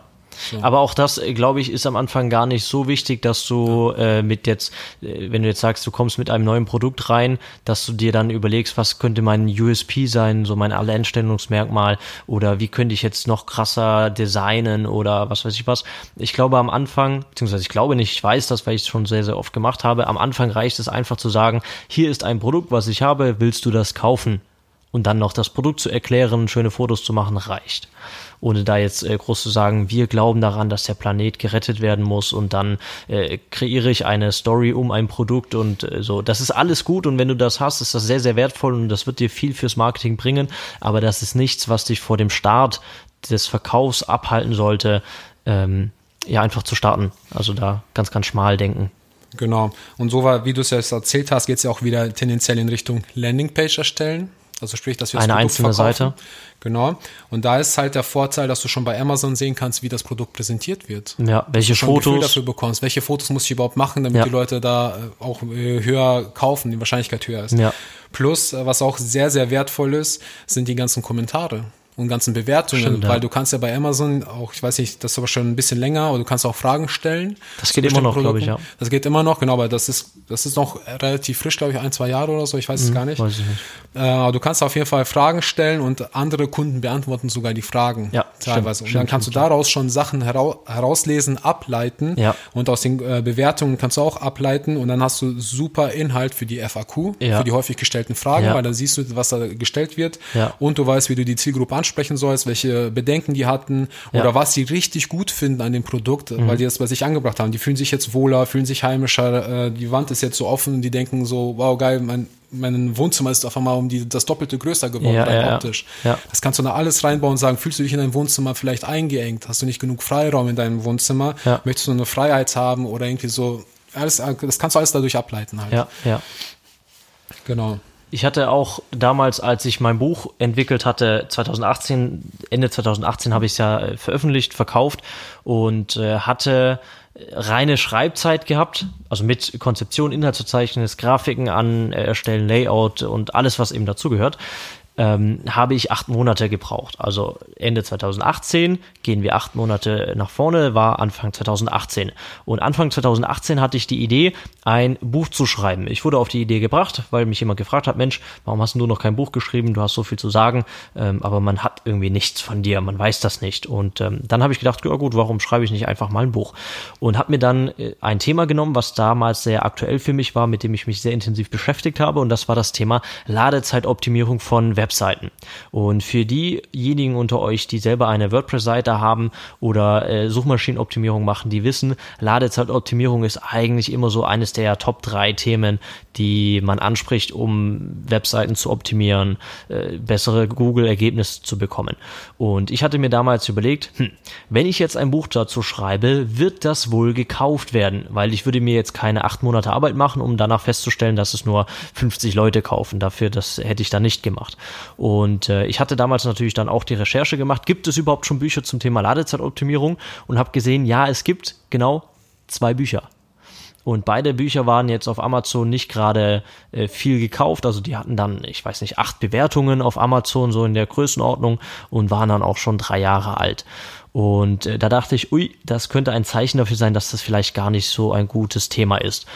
So. Aber auch das, äh, glaube ich, ist am Anfang gar nicht so wichtig, dass du äh, mit jetzt, äh, wenn du jetzt sagst, du kommst mit einem neuen Produkt rein, dass du dir dann überlegst, was könnte mein USP sein, so mein Alleinstellungsmerkmal oder wie könnte ich jetzt noch krasser designen oder was weiß ich was. Ich glaube am Anfang, beziehungsweise ich glaube nicht, ich weiß das, weil ich es schon sehr, sehr oft gemacht habe, am Anfang reicht es einfach zu sagen, hier ist ein Produkt, was ich habe, willst du das kaufen? Und dann noch das Produkt zu erklären, schöne Fotos zu machen, reicht ohne da jetzt äh, groß zu sagen, wir glauben daran, dass der Planet gerettet werden muss und dann äh, kreiere ich eine Story um ein Produkt und äh, so. Das ist alles gut und wenn du das hast, ist das sehr, sehr wertvoll und das wird dir viel fürs Marketing bringen, aber das ist nichts, was dich vor dem Start des Verkaufs abhalten sollte, ähm, ja, einfach zu starten. Also da ganz, ganz schmal denken. Genau. Und so war, wie du es jetzt erzählt hast, geht es ja auch wieder tendenziell in Richtung Landingpage erstellen. Also sprich, dass wir das eine Produkt einzelne verkaufen. Seite. Genau. Und da ist halt der Vorteil, dass du schon bei Amazon sehen kannst, wie das Produkt präsentiert wird. Ja, welche du Fotos. Ein dafür bekommst. Welche Fotos muss ich überhaupt machen, damit ja. die Leute da äh, auch äh, höher kaufen, die Wahrscheinlichkeit höher ist. Ja. Plus, äh, was auch sehr, sehr wertvoll ist, sind die ganzen Kommentare und ganzen Bewertungen, Stimmt, weil ja. du kannst ja bei Amazon auch, ich weiß nicht, das ist aber schon ein bisschen länger, aber du kannst auch Fragen stellen. Das geht immer noch, glaube ich, ja. Das geht immer noch, genau, aber das ist, das ist noch relativ frisch, glaube ich, ein, zwei Jahre oder so, ich weiß mhm, es gar nicht. Weiß ich nicht. Äh, du kannst auf jeden Fall Fragen stellen und andere Kunden beantworten sogar die Fragen. Ja, teilweise. Stimmt, und dann kannst du daraus schon Sachen hera herauslesen, ableiten ja. und aus den äh, Bewertungen kannst du auch ableiten und dann hast du super Inhalt für die FAQ, ja. für die häufig gestellten Fragen, weil dann siehst du, was da gestellt wird und du weißt, wie du die Zielgruppe ansprichst ansprechen sollst, welche Bedenken die hatten ja. oder was sie richtig gut finden an dem Produkt, mhm. weil die das bei sich angebracht haben. Die fühlen sich jetzt wohler, fühlen sich heimischer, äh, die Wand ist jetzt so offen, die denken so, wow, geil, mein, mein Wohnzimmer ist auf einmal um die, das Doppelte größer geworden, ja, ja, optisch. Ja. Das kannst du da alles reinbauen und sagen, fühlst du dich in deinem Wohnzimmer vielleicht eingeengt? Hast du nicht genug Freiraum in deinem Wohnzimmer? Ja. Möchtest du eine Freiheit haben oder irgendwie so, alles, das kannst du alles dadurch ableiten halt. Ja, ja. Genau. Ich hatte auch damals, als ich mein Buch entwickelt hatte, 2018, Ende 2018 habe ich es ja äh, veröffentlicht, verkauft und äh, hatte reine Schreibzeit gehabt, also mit Konzeption, Inhaltsverzeichnis, Grafiken an äh, erstellen, Layout und alles, was eben dazugehört ähm, habe ich acht Monate gebraucht. Also Ende 2018 gehen wir acht Monate nach vorne, war Anfang 2018. Und Anfang 2018 hatte ich die Idee, ein Buch zu schreiben. Ich wurde auf die Idee gebracht, weil mich jemand gefragt hat, Mensch, warum hast du noch kein Buch geschrieben? Du hast so viel zu sagen, ähm, aber man hat irgendwie nichts von dir, man weiß das nicht. Und ähm, dann habe ich gedacht, ja gut, warum schreibe ich nicht einfach mal ein Buch? Und habe mir dann äh, ein Thema genommen, was damals sehr aktuell für mich war, mit dem ich mich sehr intensiv beschäftigt habe. Und das war das Thema Ladezeitoptimierung von. Webseiten. Und für diejenigen unter euch, die selber eine WordPress-Seite haben oder äh, Suchmaschinenoptimierung machen, die wissen, Ladezeitoptimierung ist eigentlich immer so eines der Top 3 Themen, die man anspricht, um Webseiten zu optimieren, äh, bessere Google-Ergebnisse zu bekommen. Und ich hatte mir damals überlegt, hm, wenn ich jetzt ein Buch dazu schreibe, wird das wohl gekauft werden, weil ich würde mir jetzt keine acht Monate Arbeit machen, um danach festzustellen, dass es nur 50 Leute kaufen. Dafür, das hätte ich da nicht gemacht. Und äh, ich hatte damals natürlich dann auch die Recherche gemacht, gibt es überhaupt schon Bücher zum Thema Ladezeitoptimierung? Und habe gesehen, ja, es gibt genau zwei Bücher. Und beide Bücher waren jetzt auf Amazon nicht gerade äh, viel gekauft. Also die hatten dann, ich weiß nicht, acht Bewertungen auf Amazon, so in der Größenordnung und waren dann auch schon drei Jahre alt. Und äh, da dachte ich, ui, das könnte ein Zeichen dafür sein, dass das vielleicht gar nicht so ein gutes Thema ist.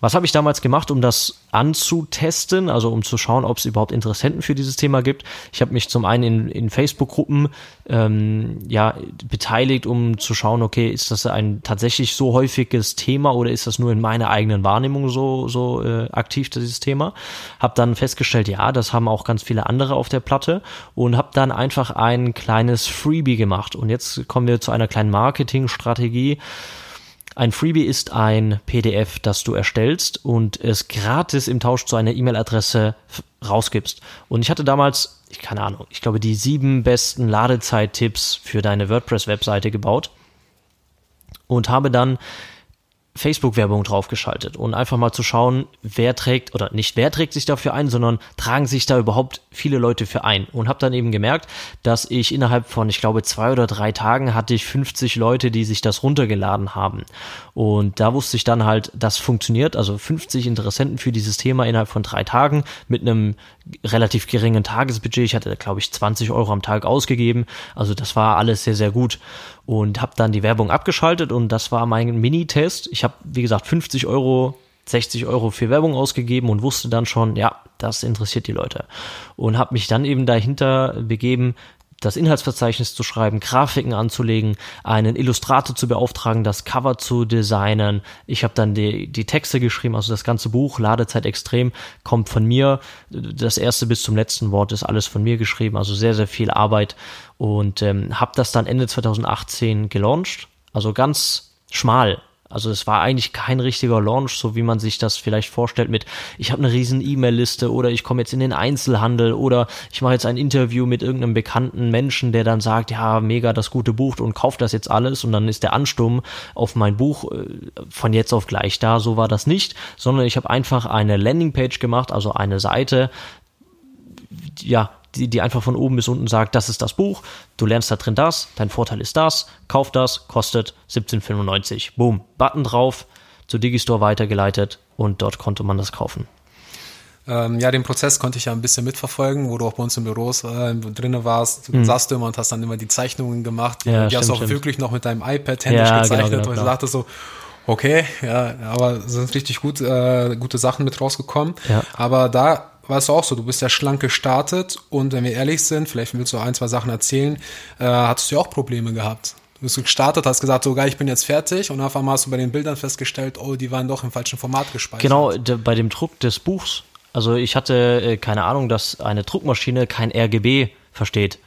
Was habe ich damals gemacht, um das anzutesten, also um zu schauen, ob es überhaupt Interessenten für dieses Thema gibt? Ich habe mich zum einen in, in Facebook-Gruppen ähm, ja, beteiligt, um zu schauen, okay, ist das ein tatsächlich so häufiges Thema oder ist das nur in meiner eigenen Wahrnehmung so, so äh, aktiv, dieses Thema? Habe dann festgestellt, ja, das haben auch ganz viele andere auf der Platte und habe dann einfach ein kleines Freebie gemacht. Und jetzt kommen wir zu einer kleinen Marketingstrategie. Ein Freebie ist ein PDF, das du erstellst und es gratis im Tausch zu einer E-Mail-Adresse rausgibst. Und ich hatte damals, ich keine Ahnung, ich glaube die sieben besten Ladezeit-Tipps für deine WordPress-Webseite gebaut und habe dann Facebook-Werbung draufgeschaltet und einfach mal zu schauen, wer trägt oder nicht wer trägt sich dafür ein, sondern tragen sich da überhaupt viele Leute für ein. Und habe dann eben gemerkt, dass ich innerhalb von, ich glaube, zwei oder drei Tagen hatte ich 50 Leute, die sich das runtergeladen haben. Und da wusste ich dann halt, das funktioniert. Also 50 Interessenten für dieses Thema innerhalb von drei Tagen mit einem relativ geringen Tagesbudget. Ich hatte, glaube ich, 20 Euro am Tag ausgegeben. Also das war alles sehr, sehr gut. Und habe dann die Werbung abgeschaltet und das war mein Mini-Test. Ich habe, wie gesagt, 50 Euro 60 Euro für Werbung ausgegeben und wusste dann schon, ja, das interessiert die Leute. Und habe mich dann eben dahinter begeben, das Inhaltsverzeichnis zu schreiben, Grafiken anzulegen, einen Illustrator zu beauftragen, das Cover zu designen. Ich habe dann die, die Texte geschrieben, also das ganze Buch, Ladezeit extrem, kommt von mir. Das erste bis zum letzten Wort ist alles von mir geschrieben, also sehr, sehr viel Arbeit. Und ähm, habe das dann Ende 2018 gelauncht, also ganz schmal, also es war eigentlich kein richtiger Launch, so wie man sich das vielleicht vorstellt mit, ich habe eine riesen E-Mail-Liste oder ich komme jetzt in den Einzelhandel oder ich mache jetzt ein Interview mit irgendeinem bekannten Menschen, der dann sagt, ja, mega das gute Buch und kauft das jetzt alles und dann ist der Ansturm auf mein Buch äh, von jetzt auf gleich da. So war das nicht, sondern ich habe einfach eine Landingpage gemacht, also eine Seite, ja, die, die einfach von oben bis unten sagt, das ist das Buch, du lernst da drin das, dein Vorteil ist das, kauf das, kostet 17,95. Boom, Button drauf, zu Digistore weitergeleitet und dort konnte man das kaufen. Ähm, ja, den Prozess konnte ich ja ein bisschen mitverfolgen, wo du auch bei uns im Büros äh, drin warst. Du mhm. saßt immer und hast dann immer die Zeichnungen gemacht. Die, ja, die hast du auch stimmt. wirklich noch mit deinem iPad händisch ja, genau, gezeichnet genau, genau, und ich dachte so, okay, ja, aber sind richtig gut, äh, gute Sachen mit rausgekommen. Ja. Aber da war es auch so, du bist ja schlank gestartet und wenn wir ehrlich sind, vielleicht willst du ein, zwei Sachen erzählen, äh, hattest du ja auch Probleme gehabt. Du bist gestartet, hast gesagt, so geil, ich bin jetzt fertig und auf einmal hast du bei den Bildern festgestellt, oh, die waren doch im falschen Format gespeichert. Genau, bei dem Druck des Buchs, also ich hatte äh, keine Ahnung, dass eine Druckmaschine kein RGB versteht.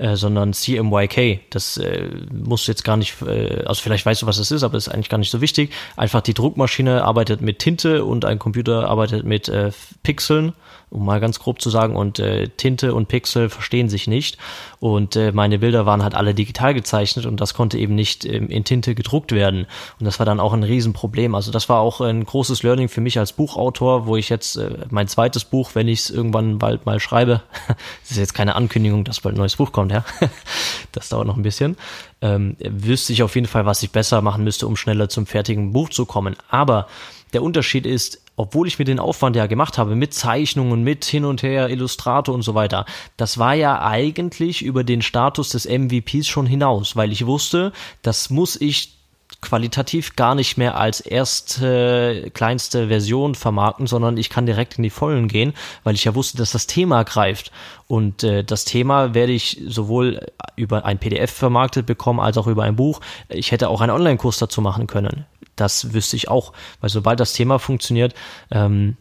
Äh, sondern CMYK. Das äh, musst du jetzt gar nicht, äh, also vielleicht weißt du, was das ist, aber ist eigentlich gar nicht so wichtig. Einfach die Druckmaschine arbeitet mit Tinte und ein Computer arbeitet mit äh, Pixeln um mal ganz grob zu sagen, und äh, Tinte und Pixel verstehen sich nicht. Und äh, meine Bilder waren halt alle digital gezeichnet und das konnte eben nicht ähm, in Tinte gedruckt werden. Und das war dann auch ein Riesenproblem. Also das war auch ein großes Learning für mich als Buchautor, wo ich jetzt äh, mein zweites Buch, wenn ich es irgendwann bald mal schreibe, (laughs) das ist jetzt keine Ankündigung, dass bald ein neues Buch kommt, ja. (laughs) das dauert noch ein bisschen. Ähm, wüsste ich auf jeden Fall, was ich besser machen müsste, um schneller zum fertigen Buch zu kommen. Aber der Unterschied ist, obwohl ich mir den Aufwand ja gemacht habe mit Zeichnungen, mit hin und her, Illustrator und so weiter, das war ja eigentlich über den Status des MVPs schon hinaus, weil ich wusste, das muss ich qualitativ gar nicht mehr als erste kleinste Version vermarkten, sondern ich kann direkt in die Vollen gehen, weil ich ja wusste, dass das Thema greift. Und äh, das Thema werde ich sowohl über ein PDF vermarktet bekommen, als auch über ein Buch. Ich hätte auch einen Online-Kurs dazu machen können. Das wüsste ich auch, weil sobald das Thema funktioniert, ähm,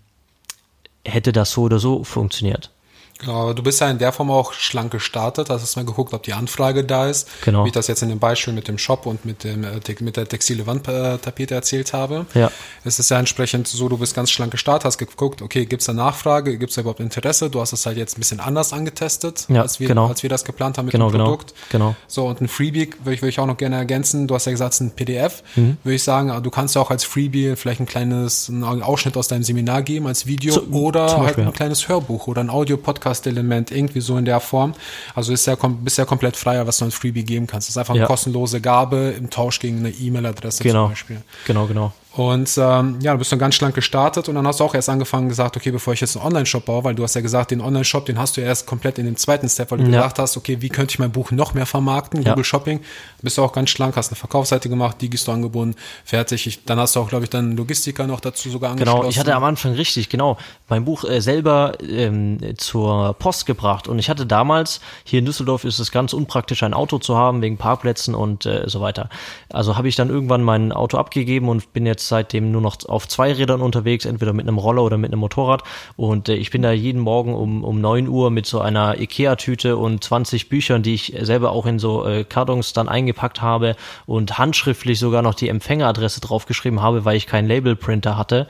hätte das so oder so funktioniert. Genau, du bist ja in der Form auch schlank gestartet, hast mal geguckt, ob die Anfrage da ist. Genau. Wie ich das jetzt in dem Beispiel mit dem Shop und mit, dem, äh, mit der textile Wandtapete erzählt habe. Ja. Es ist ja entsprechend so, du bist ganz schlank gestartet, hast geguckt, okay, gibt es da Nachfrage, gibt es da überhaupt Interesse? Du hast es halt jetzt ein bisschen anders angetestet, ja, als, wir, genau. als wir das geplant haben mit genau, dem genau, Produkt. Genau, genau. So, und ein Freebie würde ich, würde ich auch noch gerne ergänzen. Du hast ja gesagt, es ist ein PDF. Mhm. Würde ich sagen, du kannst ja auch als Freebie vielleicht ein kleines, einen Ausschnitt aus deinem Seminar geben als Video zu, oder Beispiel, halt ein ja. kleines Hörbuch oder ein Audio-Podcast Podcast-Element, irgendwie so in der Form. Also ist ja, bist ja komplett freier, was du als Freebie geben kannst. Das ist einfach eine ja. kostenlose Gabe im Tausch gegen eine E-Mail-Adresse genau. zum Beispiel. Genau, genau. Und ähm, ja, du bist dann ganz schlank gestartet und dann hast du auch erst angefangen gesagt, okay, bevor ich jetzt einen Online-Shop baue, weil du hast ja gesagt, den Online-Shop, den hast du erst komplett in dem zweiten Step, weil du ja. gesagt hast, okay, wie könnte ich mein Buch noch mehr vermarkten, ja. Google Shopping, bist du auch ganz schlank, hast eine Verkaufsseite gemacht, du angebunden, fertig. Ich, dann hast du auch, glaube ich, dann Logistiker noch dazu sogar angeschlossen. Genau, ich hatte am Anfang richtig, genau, mein Buch äh, selber ähm, zur Post gebracht und ich hatte damals, hier in Düsseldorf ist es ganz unpraktisch, ein Auto zu haben, wegen Parkplätzen und äh, so weiter. Also habe ich dann irgendwann mein Auto abgegeben und bin jetzt seitdem nur noch auf zwei Rädern unterwegs, entweder mit einem Roller oder mit einem Motorrad. Und äh, ich bin da jeden Morgen um, um neun Uhr mit so einer Ikea-Tüte und 20 Büchern, die ich selber auch in so äh, Kartons dann eingepackt habe und handschriftlich sogar noch die Empfängeradresse draufgeschrieben habe, weil ich keinen Labelprinter hatte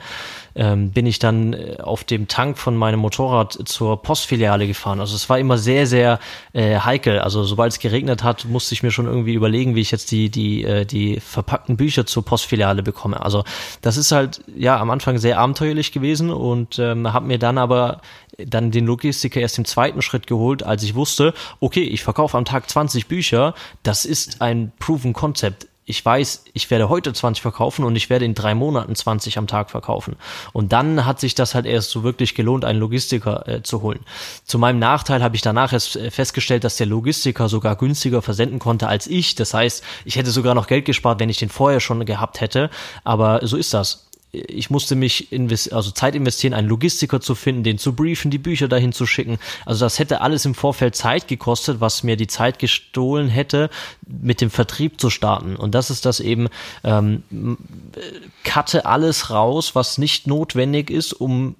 ähm, bin ich dann äh, auf dem Tank von meinem Motorrad zur Postfiliale gefahren. Also es war immer sehr, sehr äh, heikel. Also sobald es geregnet hat, musste ich mir schon irgendwie überlegen, wie ich jetzt die, die, äh, die verpackten Bücher zur Postfiliale bekomme. Also das ist halt ja am Anfang sehr abenteuerlich gewesen und ähm, habe mir dann aber dann den Logistiker erst im zweiten Schritt geholt, als ich wusste, okay, ich verkaufe am Tag 20 Bücher, das ist ein proven Concept ich weiß, ich werde heute 20 verkaufen und ich werde in drei Monaten 20 am Tag verkaufen. Und dann hat sich das halt erst so wirklich gelohnt, einen Logistiker äh, zu holen. Zu meinem Nachteil habe ich danach erst äh, festgestellt, dass der Logistiker sogar günstiger versenden konnte als ich. Das heißt, ich hätte sogar noch Geld gespart, wenn ich den vorher schon gehabt hätte. Aber so ist das ich musste mich invest also Zeit investieren, einen Logistiker zu finden, den zu briefen, die Bücher dahin zu schicken. Also das hätte alles im Vorfeld Zeit gekostet, was mir die Zeit gestohlen hätte, mit dem Vertrieb zu starten. Und das ist das eben, ähm, cutte alles raus, was nicht notwendig ist, um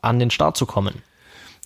an den Start zu kommen.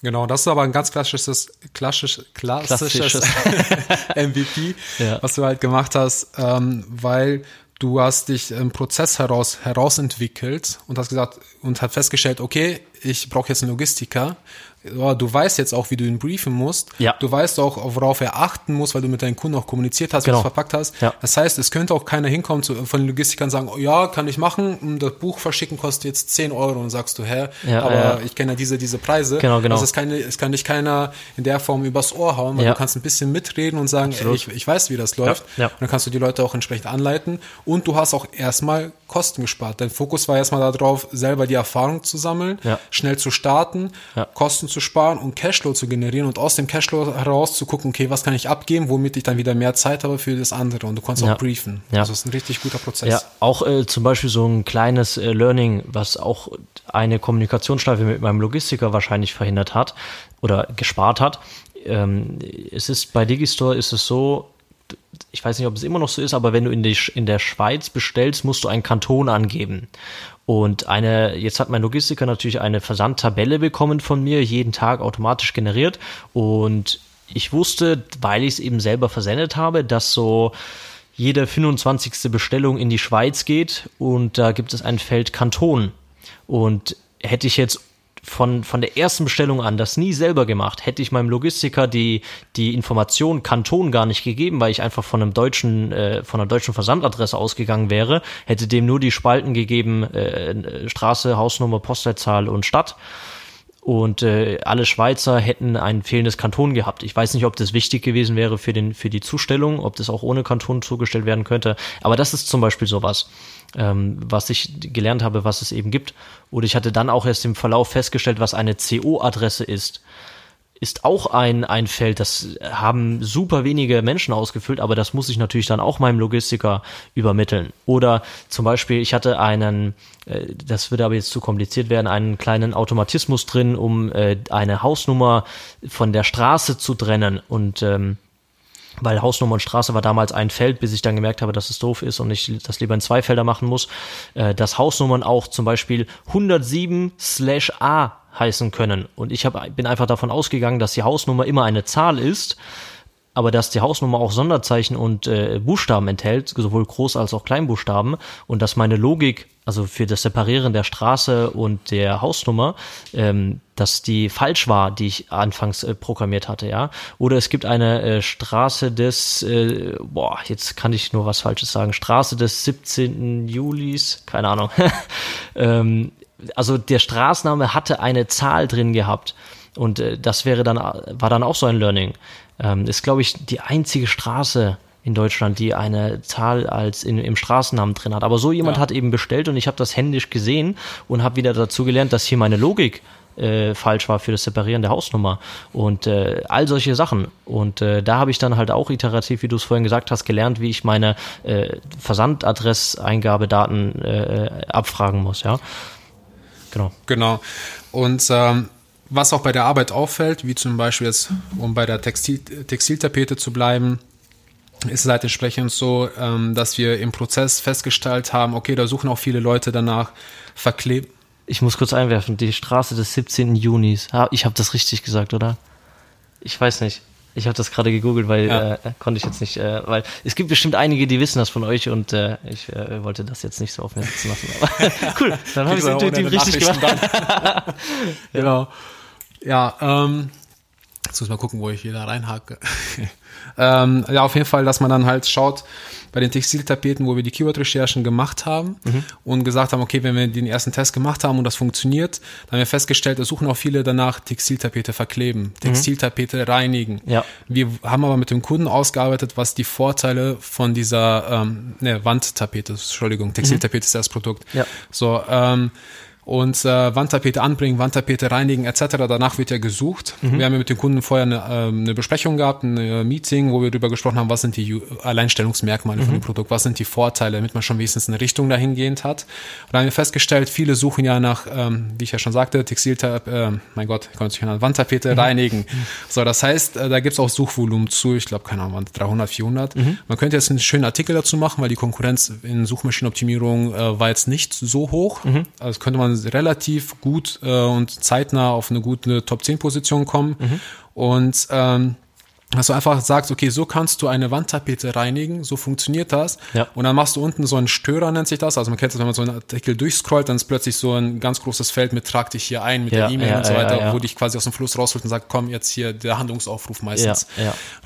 Genau, das ist aber ein ganz klassisches, klassisch, klassisches, klassisches. (laughs) MVP, ja. was du halt gemacht hast, ähm, weil du hast dich im Prozess heraus herausentwickelt und hast gesagt und hat festgestellt, okay, ich brauche jetzt einen Logistiker du weißt jetzt auch, wie du ihn briefen musst. Ja. Du weißt auch, worauf er achten muss, weil du mit deinen Kunden auch kommuniziert hast, genau. was verpackt hast. Ja. Das heißt, es könnte auch keiner hinkommen zu, von den Logistikern und sagen, oh, ja, kann ich machen, das Buch verschicken kostet jetzt 10 Euro und sagst du, hä, ja, aber ja. ich kenne ja diese, diese Preise. Genau, genau. Also es, kann, es kann dich keiner in der Form übers Ohr hauen, weil du kannst ein bisschen mitreden und sagen, ey, ich, ich weiß, wie das läuft. Ja. Und dann kannst du die Leute auch entsprechend anleiten und du hast auch erstmal Kosten gespart. Dein Fokus war erstmal darauf, selber die Erfahrung zu sammeln, schnell zu starten, Kosten zu sparen und Cashflow zu generieren und aus dem Cashflow heraus zu gucken, okay, was kann ich abgeben, womit ich dann wieder mehr Zeit habe für das andere und du kannst ja. auch briefen. Ja. Also es ist ein richtig guter Prozess. Ja, auch äh, zum Beispiel so ein kleines äh, Learning, was auch eine Kommunikationsschleife mit meinem Logistiker wahrscheinlich verhindert hat oder gespart hat. Ähm, es ist bei Digistore ist es so, ich weiß nicht, ob es immer noch so ist, aber wenn du in, die, in der Schweiz bestellst, musst du einen Kanton angeben. Und eine, jetzt hat mein Logistiker natürlich eine Versandtabelle bekommen von mir, jeden Tag automatisch generiert. Und ich wusste, weil ich es eben selber versendet habe, dass so jede 25. Bestellung in die Schweiz geht und da gibt es ein Feld Kanton. Und hätte ich jetzt von, von der ersten Bestellung an das nie selber gemacht. Hätte ich meinem Logistiker die, die Information Kanton gar nicht gegeben, weil ich einfach von einem deutschen, äh, von einer deutschen Versandadresse ausgegangen wäre, hätte dem nur die Spalten gegeben, äh, Straße, Hausnummer, Postleitzahl und Stadt und äh, alle Schweizer hätten ein fehlendes Kanton gehabt. Ich weiß nicht, ob das wichtig gewesen wäre für, den, für die Zustellung, ob das auch ohne Kanton zugestellt werden könnte. Aber das ist zum Beispiel sowas, ähm, was ich gelernt habe, was es eben gibt. Oder ich hatte dann auch erst im Verlauf festgestellt, was eine CO-Adresse ist ist auch ein, ein Feld, das haben super wenige Menschen ausgefüllt, aber das muss ich natürlich dann auch meinem Logistiker übermitteln. Oder zum Beispiel, ich hatte einen, äh, das würde aber jetzt zu kompliziert werden, einen kleinen Automatismus drin, um äh, eine Hausnummer von der Straße zu trennen und ähm, weil Hausnummer und Straße war damals ein Feld, bis ich dann gemerkt habe, dass es doof ist und ich das lieber in zwei Felder machen muss, äh, dass Hausnummern auch zum Beispiel 107 slash A heißen können. Und ich hab, bin einfach davon ausgegangen, dass die Hausnummer immer eine Zahl ist, aber dass die Hausnummer auch Sonderzeichen und äh, Buchstaben enthält, sowohl Groß- als auch Kleinbuchstaben, und dass meine Logik, also für das Separieren der Straße und der Hausnummer, ähm, dass die falsch war, die ich anfangs äh, programmiert hatte, ja. Oder es gibt eine äh, Straße des, äh, boah, jetzt kann ich nur was Falsches sagen, Straße des 17. Julis, keine Ahnung. (laughs) ähm, also der Straßenname hatte eine Zahl drin gehabt. Und äh, das wäre dann, war dann auch so ein Learning. Ähm, ist, glaube ich, die einzige Straße, in Deutschland, die eine Zahl als in, im Straßennamen drin hat. Aber so jemand Ja. hat eben bestellt und ich habe das händisch gesehen und habe wieder dazu gelernt, dass hier meine Logik äh, falsch war für das Separieren der Hausnummer und äh, all solche Sachen. Und äh, da habe ich dann halt auch iterativ, wie du es vorhin gesagt hast, gelernt, wie ich meine äh, Versandadresseingabedaten äh, abfragen muss, ja. Genau. Genau. Und ähm, was auch bei der Arbeit auffällt, wie zum Beispiel jetzt, um bei der Textil, Textiltapete zu bleiben, ist es halt entsprechend so, ähm, dass wir im Prozess festgestellt haben, okay, da suchen auch viele Leute danach verklebt. Ich muss kurz einwerfen, die Straße des 17. Junis. Ich habe das richtig gesagt, oder? Ich weiß nicht. Ich habe das gerade gegoogelt, weil Ja. äh, konnte ich jetzt nicht, äh, weil es gibt bestimmt einige, die wissen das von euch und äh, ich äh, wollte das jetzt nicht so auf mir sitzen lassen. (laughs) Cool, dann habe ich es intuitiv richtig gemacht. (laughs) Genau. Ja, ähm, jetzt muss ich mal gucken, wo ich wieder reinhake. (laughs) ähm, ja, auf jeden Fall, dass man dann halt schaut, bei den Textiltapeten, wo wir die Keyword-Recherchen gemacht haben Mhm. und gesagt haben, okay, wenn wir den ersten Test gemacht haben und das funktioniert, dann haben wir festgestellt, es suchen auch viele danach Textiltapete verkleben, Textiltapete reinigen. Mhm. Ja. Wir haben aber mit dem Kunden ausgearbeitet, was die Vorteile von dieser ähm, ne, Wandtapete, Entschuldigung, Textiltapete ist das Produkt. Ja. So, ähm, und äh, Wandtapete anbringen, Wandtapete reinigen etc. Danach wird ja gesucht. Wir haben ja mit dem Kunden vorher eine, ähm, eine Besprechung gehabt, ein äh, Meeting, wo wir darüber gesprochen haben, was sind die Alleinstellungsmerkmale von dem Produkt, was sind die Vorteile, damit man schon wenigstens eine Richtung dahingehend hat. Und dann haben wir festgestellt, viele suchen ja nach, ähm, wie ich ja schon sagte, Textiltap, äh, mein Gott, ich nicht an, Wandtapete reinigen. So, das heißt, äh, da gibt's auch Suchvolumen zu, ich glaube, keine Ahnung, 300, 400. Man könnte jetzt einen schönen Artikel dazu machen, weil die Konkurrenz in Suchmaschinenoptimierung äh, war jetzt nicht so hoch. Also könnte man relativ gut äh, und zeitnah auf eine gute Top-10-Position kommen. Und ähm, dass du einfach sagst, okay, so kannst du eine Wandtapete reinigen, so funktioniert das. Ja. Und dann machst du unten so einen Störer, nennt sich das. Also man kennt das, wenn man so einen Artikel durchscrollt, dann ist plötzlich so ein ganz großes Feld mit trag dich hier ein mit Ja, der E-Mail ja, und so weiter, wo dich quasi aus dem Fluss rausholt und sagt, komm, jetzt hier der Handlungsaufruf meistens.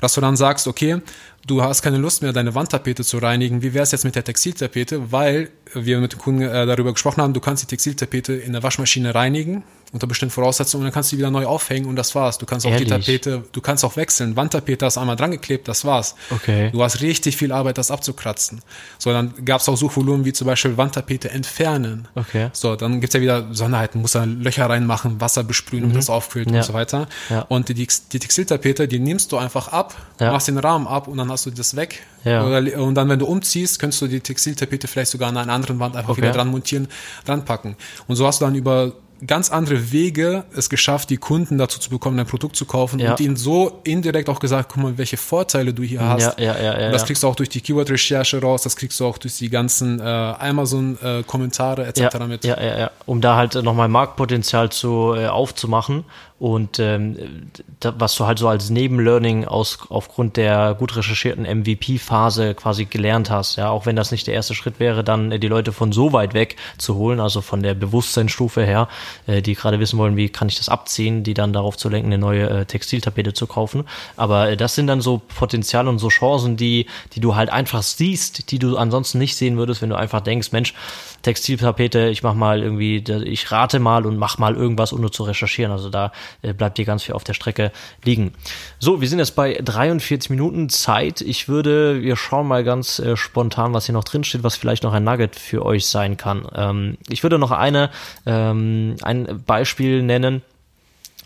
Dass du dann sagst, okay, du hast keine Lust mehr, deine Wandtapete zu reinigen. Wie wäre es jetzt mit der Textiltapete? Weil wir mit dem Kunden äh, darüber gesprochen haben, du kannst die Textiltapete in der Waschmaschine reinigen unter bestimmten Voraussetzungen und dann kannst du die wieder neu aufhängen und das war's. Du kannst auch die Ehrlich? Tapete, du kannst auch wechseln. Wandtapete hast einmal dran geklebt, das war's. Okay. Du hast richtig viel Arbeit, das abzukratzen. So, dann gab's auch Suchvolumen wie zum Beispiel Wandtapete entfernen. Okay. So, dann gibt's ja wieder Sonderheiten, muss da Löcher reinmachen, Wasser besprühen, damit das aufkühlt Mhm. Ja. und so weiter. Ja. Und die, die Textiltapete, die nimmst du einfach ab, Ja. machst den Rahmen ab und dann hast du das weg. Ja. Oder, und dann, wenn du umziehst, könntest du die Textiltapete vielleicht sogar an einer anderen Wand einfach Okay. wieder dran montieren, dran packen. Und so hast du dann über ganz andere Wege es geschafft, die Kunden dazu zu bekommen, dein Produkt zu kaufen Ja. und ihnen so indirekt auch gesagt, guck mal, welche Vorteile du hier hast. Ja, ja, das kriegst du auch durch die Keyword-Recherche raus, das kriegst du auch durch die ganzen äh, Amazon-Kommentare etc. ja, mit. Ja, ja, ja. Um da halt nochmal Marktpotenzial zu äh, aufzumachen und ähm, da, was du halt so als Nebenlearning aus aufgrund der gut recherchierten MVP-Phase quasi gelernt hast, ja, auch wenn das nicht der erste Schritt wäre, dann äh, die Leute von so weit weg zu holen, also von der Bewusstseinsstufe her, äh, die gerade wissen wollen, wie kann ich das abziehen, die dann darauf zu lenken, eine neue äh, Textiltapete zu kaufen. Aber äh, das sind dann so Potenziale und so Chancen, die, die du halt einfach siehst, die du ansonsten nicht sehen würdest, wenn du einfach denkst, Mensch, Textiltapete, ich mach mal irgendwie, ich rate mal und mach mal irgendwas, ohne zu recherchieren. Also da bleibt dir ganz viel auf der Strecke liegen. So, wir sind jetzt bei 43 Minuten Zeit. Ich würde, wir schauen mal ganz äh, spontan, was hier noch drin steht, was vielleicht noch ein Nugget für euch sein kann. Ähm, ich würde noch eine, ähm, ein Beispiel nennen,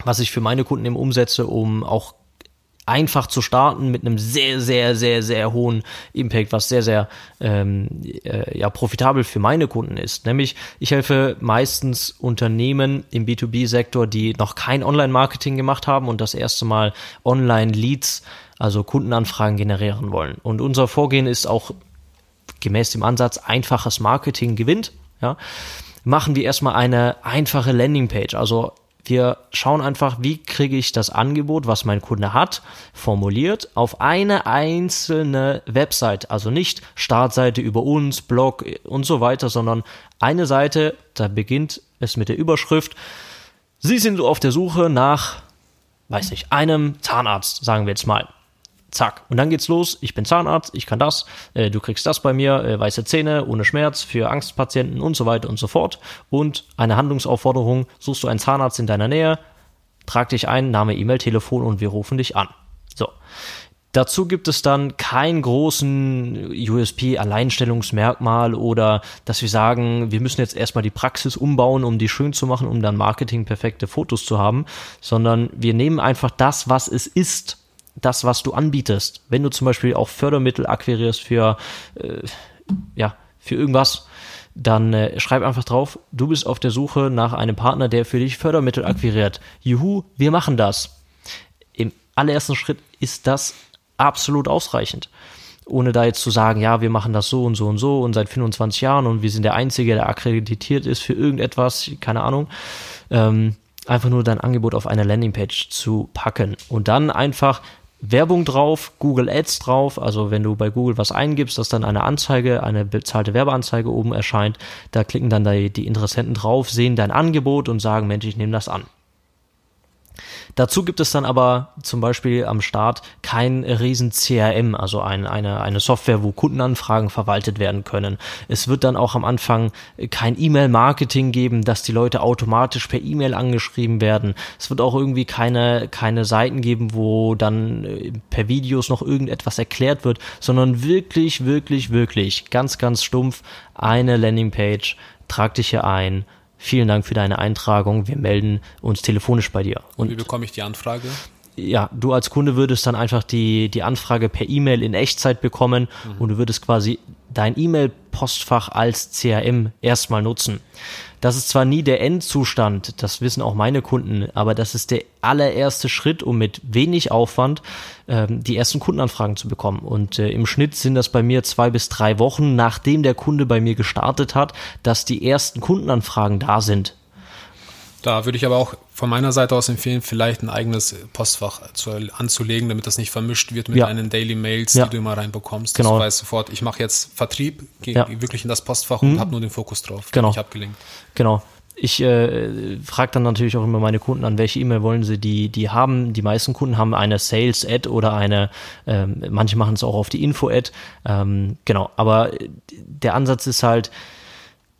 was ich für meine Kunden eben umsetze, um auch einfach zu starten mit einem sehr, sehr, sehr, sehr hohen Impact, was sehr, sehr ähm, äh, ja, profitabel für meine Kunden ist. Nämlich, ich helfe meistens Unternehmen im B2B-Sektor, die noch kein Online-Marketing gemacht haben und das erste Mal Online-Leads, also Kundenanfragen generieren wollen. Und unser Vorgehen ist auch gemäß dem Ansatz einfaches Marketing gewinnt. Ja, machen wir erstmal eine einfache Landingpage. Also wir schauen einfach, wie kriege ich das Angebot, was mein Kunde hat, formuliert auf eine einzelne Website. Also nicht Startseite über uns, Blog und so weiter, sondern eine Seite, da beginnt es mit der Überschrift. Sie sind auf der Suche nach, weiß nicht, einem Zahnarzt, sagen wir jetzt mal. Zack. Und dann geht's los. Ich bin Zahnarzt, ich kann das, äh, du kriegst das bei mir, äh, weiße Zähne, ohne Schmerz, für Angstpatienten und so weiter und so fort. Und eine Handlungsaufforderung, suchst du einen Zahnarzt in deiner Nähe, trag dich ein, Name, E-Mail, Telefon und wir rufen dich an. So. Dazu gibt es dann keinen großen USP-Alleinstellungsmerkmal oder dass wir sagen, wir müssen jetzt erstmal die Praxis umbauen, um die schön zu machen, um dann marketingperfekte Fotos zu haben, sondern wir nehmen einfach das, was es ist, das, was du anbietest. Wenn du zum Beispiel auch Fördermittel akquirierst für, äh, ja, für irgendwas, dann äh, schreib einfach drauf, du bist auf der Suche nach einem Partner, der für dich Fördermittel akquiriert. Juhu, wir machen das. Im allerersten Schritt ist das absolut ausreichend. Ohne da jetzt zu sagen, ja, wir machen das so und so und so und seit 25 Jahren und wir sind der Einzige, der akkreditiert ist für irgendetwas, keine Ahnung. Ähm, einfach nur dein Angebot auf eine Landingpage zu packen und dann einfach Werbung drauf, Google Ads drauf, also wenn du bei Google was eingibst, dass dann eine Anzeige, eine bezahlte Werbeanzeige oben erscheint, da klicken dann die, die Interessenten drauf, sehen dein Angebot und sagen, Mensch, ich nehme das an. Dazu gibt es dann aber zum Beispiel am Start kein riesen CRM, also ein, eine, eine Software, wo Kundenanfragen verwaltet werden können. Es wird dann auch am Anfang kein E-Mail-Marketing geben, dass die Leute automatisch per E-Mail angeschrieben werden. Es wird auch irgendwie keine, keine Seiten geben, wo dann äh, per Videos noch irgendetwas erklärt wird, sondern wirklich, wirklich, wirklich ganz, ganz stumpf eine Landingpage. Trag dich hier ein, vielen Dank für deine Eintragung, wir melden uns telefonisch bei dir. Und wie bekomme ich die Anfrage? Ja, du als Kunde würdest dann einfach die, die Anfrage per E-Mail in Echtzeit bekommen mhm. und du würdest quasi dein E-Mail-Postfach als CRM erstmal nutzen. Das ist zwar nie der Endzustand, das wissen auch meine Kunden, aber das ist der allererste Schritt, um mit wenig Aufwand ähm, die ersten Kundenanfragen zu bekommen. Und äh, im Schnitt sind das bei mir zwei bis drei Wochen, nachdem der Kunde bei mir gestartet hat, dass die ersten Kundenanfragen da sind. Da würde ich aber auch von meiner Seite aus empfehlen, vielleicht ein eigenes Postfach zu, anzulegen, damit das nicht vermischt wird mit ja. deinen Daily Mails, ja. die du immer reinbekommst. Genau. Du weißt sofort, ich mache jetzt Vertrieb, gehe ja. wirklich in das Postfach und mhm. habe nur den Fokus drauf. Genau. Ich habe gelingt. Genau. Ich äh, frage dann natürlich auch immer meine Kunden an, welche E-Mail wollen sie die, die haben. Die meisten Kunden haben eine Sales-Ad oder eine, ähm, manche machen es auch auf die Info-Ad. Ähm, genau, aber der Ansatz ist halt,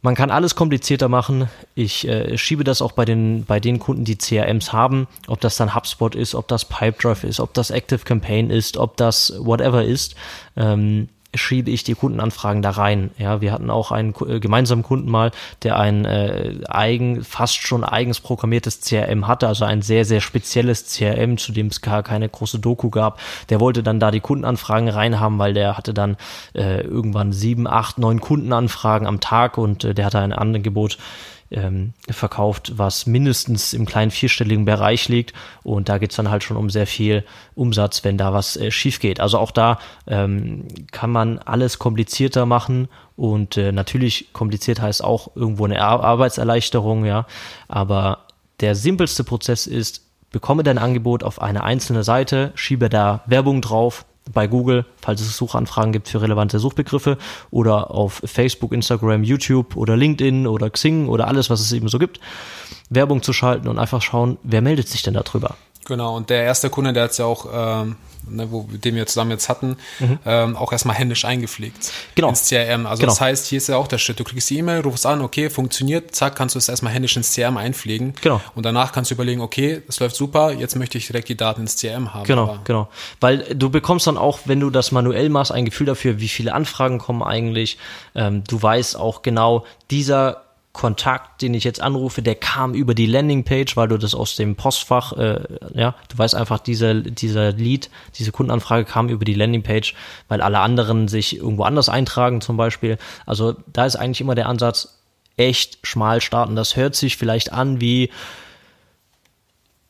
man kann alles komplizierter machen. Ich äh, schiebe das auch bei den, bei den Kunden, die CRMs haben, ob das dann HubSpot ist, ob das Pipedrive ist, ob das Active Campaign ist, ob das whatever ist. Ähm, schiebe ich die Kundenanfragen da rein. Ja, wir hatten auch einen äh, gemeinsamen Kunden mal, der ein äh, eigen, fast schon eigens programmiertes CRM hatte, also ein sehr, sehr spezielles CRM, zu dem es gar keine große Doku gab. Der wollte dann da die Kundenanfragen reinhaben, weil der hatte dann äh, irgendwann sieben, acht, neun Kundenanfragen am Tag und äh, der hatte ein Angebot ähm, verkauft, was mindestens im kleinen vierstelligen Bereich liegt. Und da geht's dann halt schon um sehr viel Umsatz, wenn da was äh, schief geht. Also auch da ähm, kann man alles komplizierter machen. Und äh, natürlich kompliziert heißt auch irgendwo eine Ar Arbeitserleichterung, ja. Aber der simpelste Prozess ist, bekomme dein Angebot auf eine einzelne Seite, schiebe da Werbung drauf, bei Google, falls es Suchanfragen gibt für relevante Suchbegriffe oder auf Facebook, Instagram, YouTube oder LinkedIn oder Xing oder alles, was es eben so gibt, Werbung zu schalten und einfach schauen, wer meldet sich denn darüber. Genau, und der erste Kunde, der hat es ja auch ähm, ne, wo, den wir zusammen jetzt hatten, mhm. ähm, auch erstmal händisch eingepflegt. Genau. Ins CRM. Also genau. das heißt, hier ist ja auch der Schritt. Du kriegst die E-Mail, rufst an, okay, funktioniert, zack, kannst du es erstmal händisch ins CRM einpflegen. Genau. Und danach kannst du überlegen, okay, es läuft super, jetzt möchte ich direkt die Daten ins CRM haben. Genau, Aber genau. Weil du bekommst dann auch, wenn du das manuell machst, ein Gefühl dafür, wie viele Anfragen kommen eigentlich. Ähm, du weißt auch genau, dieser Kontakt, den ich jetzt anrufe, der kam über die Landingpage, weil du das aus dem Postfach, äh, ja, du weißt einfach, dieser, dieser Lead, diese Kundenanfrage kam über die Landingpage, weil alle anderen sich irgendwo anders eintragen zum Beispiel. Also da ist eigentlich immer der Ansatz, echt schmal starten. Das hört sich vielleicht an wie,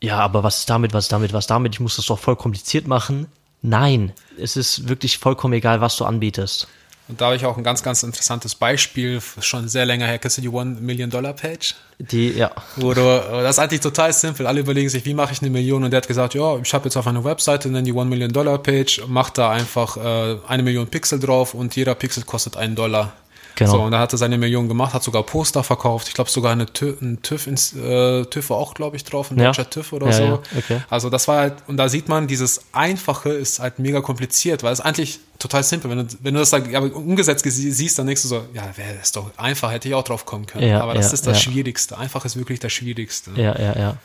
ja, aber was ist damit, was ist damit, was ist damit? Ich muss das doch voll kompliziert machen. Nein, es ist wirklich vollkommen egal, was du anbietest. Und da habe ich auch ein ganz, ganz interessantes Beispiel, schon sehr länger her. Kennst du die One Million Dollar Page? Die, ja. Wo du, das ist eigentlich total simpel. Alle überlegen sich, wie mache ich eine Million? Und der hat gesagt, ja, ich habe jetzt auf einer Webseite, nenne die One Million Dollar Page, mach da einfach äh, eine Million Pixel drauf und jeder Pixel kostet einen Dollar. Genau. So, und da hat er seine Million gemacht, hat sogar Poster verkauft. Ich glaube sogar eine ein TÜV, äh, TÜV war auch, glaube ich, drauf, ein ja. deutscher TÜV oder ja, so. Ja. Okay. Also das war halt, und da sieht man, dieses Einfache ist halt mega kompliziert, weil es eigentlich total simpel. Wenn du, wenn du das da ja, umgesetzt siehst, dann denkst du so, ja, wäre das doch einfach, hätte ich auch drauf kommen können. Ja, Aber das ist das Schwierigste. Einfach ist wirklich das Schwierigste. Ja, ja, ja.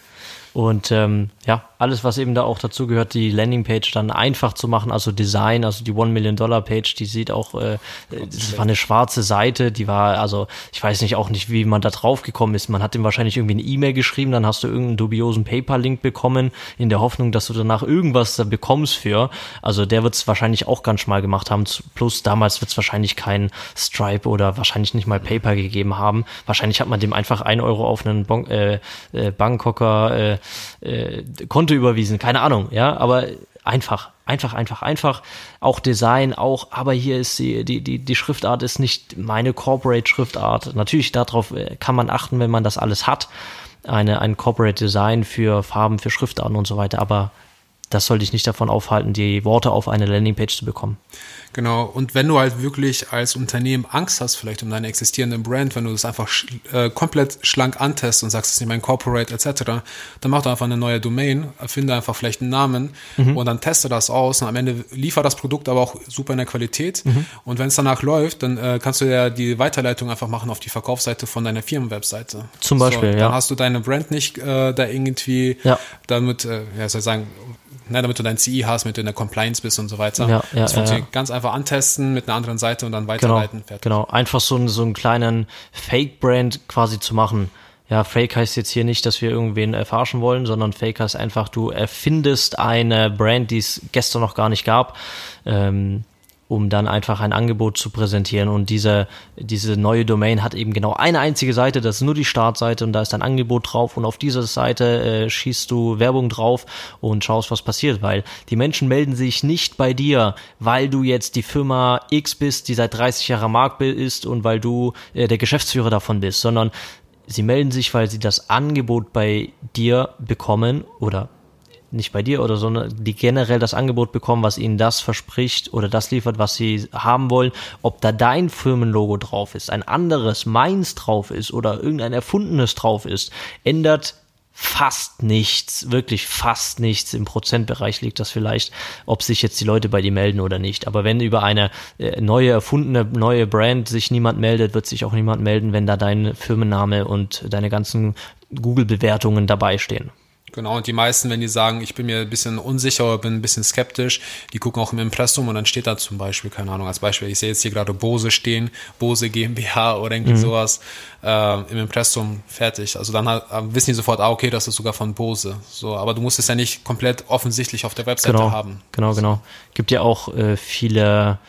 Und ähm, ja, alles, was eben da auch dazu gehört, die Landingpage dann einfach zu machen, also Design, also die One Million Dollar Page, die sieht auch, äh, das war eine schwarze Seite, die war, also ich weiß nicht auch nicht, wie man da drauf gekommen ist. Man hat ihm wahrscheinlich irgendwie eine E-Mail geschrieben, dann hast du irgendeinen dubiosen PayPal-Link bekommen, in der Hoffnung, dass du danach irgendwas da bekommst für. Also der wird es wahrscheinlich auch ganz schmal gemacht haben. Plus damals wird es wahrscheinlich kein Stripe oder wahrscheinlich nicht mal PayPal gegeben haben. Wahrscheinlich hat man dem einfach ein Euro auf einen bon äh, äh, Bangkoker äh, äh, Konto überwiesen. Keine Ahnung, ja, aber einfach, einfach, einfach, einfach. Auch Design, auch, aber hier ist die, die, die, die Schriftart ist nicht meine Corporate-Schriftart. Natürlich, darauf äh, kann man achten, wenn man das alles hat. Eine, ein Corporate Design für Farben, für Schriftarten und so weiter, aber das soll dich nicht davon aufhalten, die Worte auf eine Landingpage zu bekommen. Genau. Und wenn du halt wirklich als Unternehmen Angst hast, vielleicht um deine existierenden Brand, wenn du das einfach äh, komplett schlank antest und sagst, es ist nicht mein Corporate etc., dann mach doch einfach eine neue Domain, erfinde einfach vielleicht einen Namen mhm. und dann teste das aus und am Ende liefer das Produkt aber auch super in der Qualität. Mhm. Und wenn es danach läuft, dann äh, kannst du ja die Weiterleitung einfach machen auf die Verkaufsseite von deiner Firmenwebseite. Zum Beispiel, so, ja. Dann hast du deine Brand nicht äh, da irgendwie ja. damit, äh, ja, soll ich sagen, ne, damit du dein CI hast, mit du in der Compliance bist und so weiter. Ja, ja, das funktioniert ja. ganz einfach antesten mit einer anderen Seite und dann weiterleiten. Genau, genau. einfach so, einen so einen kleinen Fake-Brand quasi zu machen. Ja, Fake heißt jetzt hier nicht, dass wir irgendwen äh, verarschen wollen, sondern Fake heißt einfach, du erfindest eine Brand, die es gestern noch gar nicht gab. Ähm, um dann einfach ein Angebot zu präsentieren. Und diese, diese neue Domain hat eben genau eine einzige Seite, das ist nur die Startseite und da ist ein Angebot drauf und auf dieser Seite äh, schießt du Werbung drauf und schaust, was passiert, weil die Menschen melden sich nicht bei dir, weil du jetzt die Firma X bist, die seit 30 Jahren am Markt ist und weil du äh, der Geschäftsführer davon bist, sondern sie melden sich, weil sie das Angebot bei dir bekommen oder nicht bei dir oder sondern die generell das Angebot bekommen, was ihnen das verspricht oder das liefert, was sie haben wollen, ob da dein Firmenlogo drauf ist, ein anderes, meins drauf ist oder irgendein erfundenes drauf ist, ändert fast nichts, wirklich fast nichts. Im Prozentbereich liegt das vielleicht, ob sich jetzt die Leute bei dir melden oder nicht. Aber wenn über eine äh, neue erfundene, neue Brand sich niemand meldet, wird sich auch niemand melden, wenn da dein Firmenname und deine ganzen Google-Bewertungen dabei stehen. Genau, und die meisten, wenn die sagen, ich bin mir ein bisschen unsicher oder bin ein bisschen skeptisch, die gucken auch im Impressum und dann steht da zum Beispiel, keine Ahnung, als Beispiel, ich sehe jetzt hier gerade Bose stehen, Bose GmbH oder irgendwie mhm. sowas äh, im Impressum fertig. Also dann halt, wissen die sofort, ah, okay, das ist sogar von Bose. So, aber du musst es ja nicht komplett offensichtlich auf der Webseite genau, haben. Genau, genau. Gibt ja auch äh, viele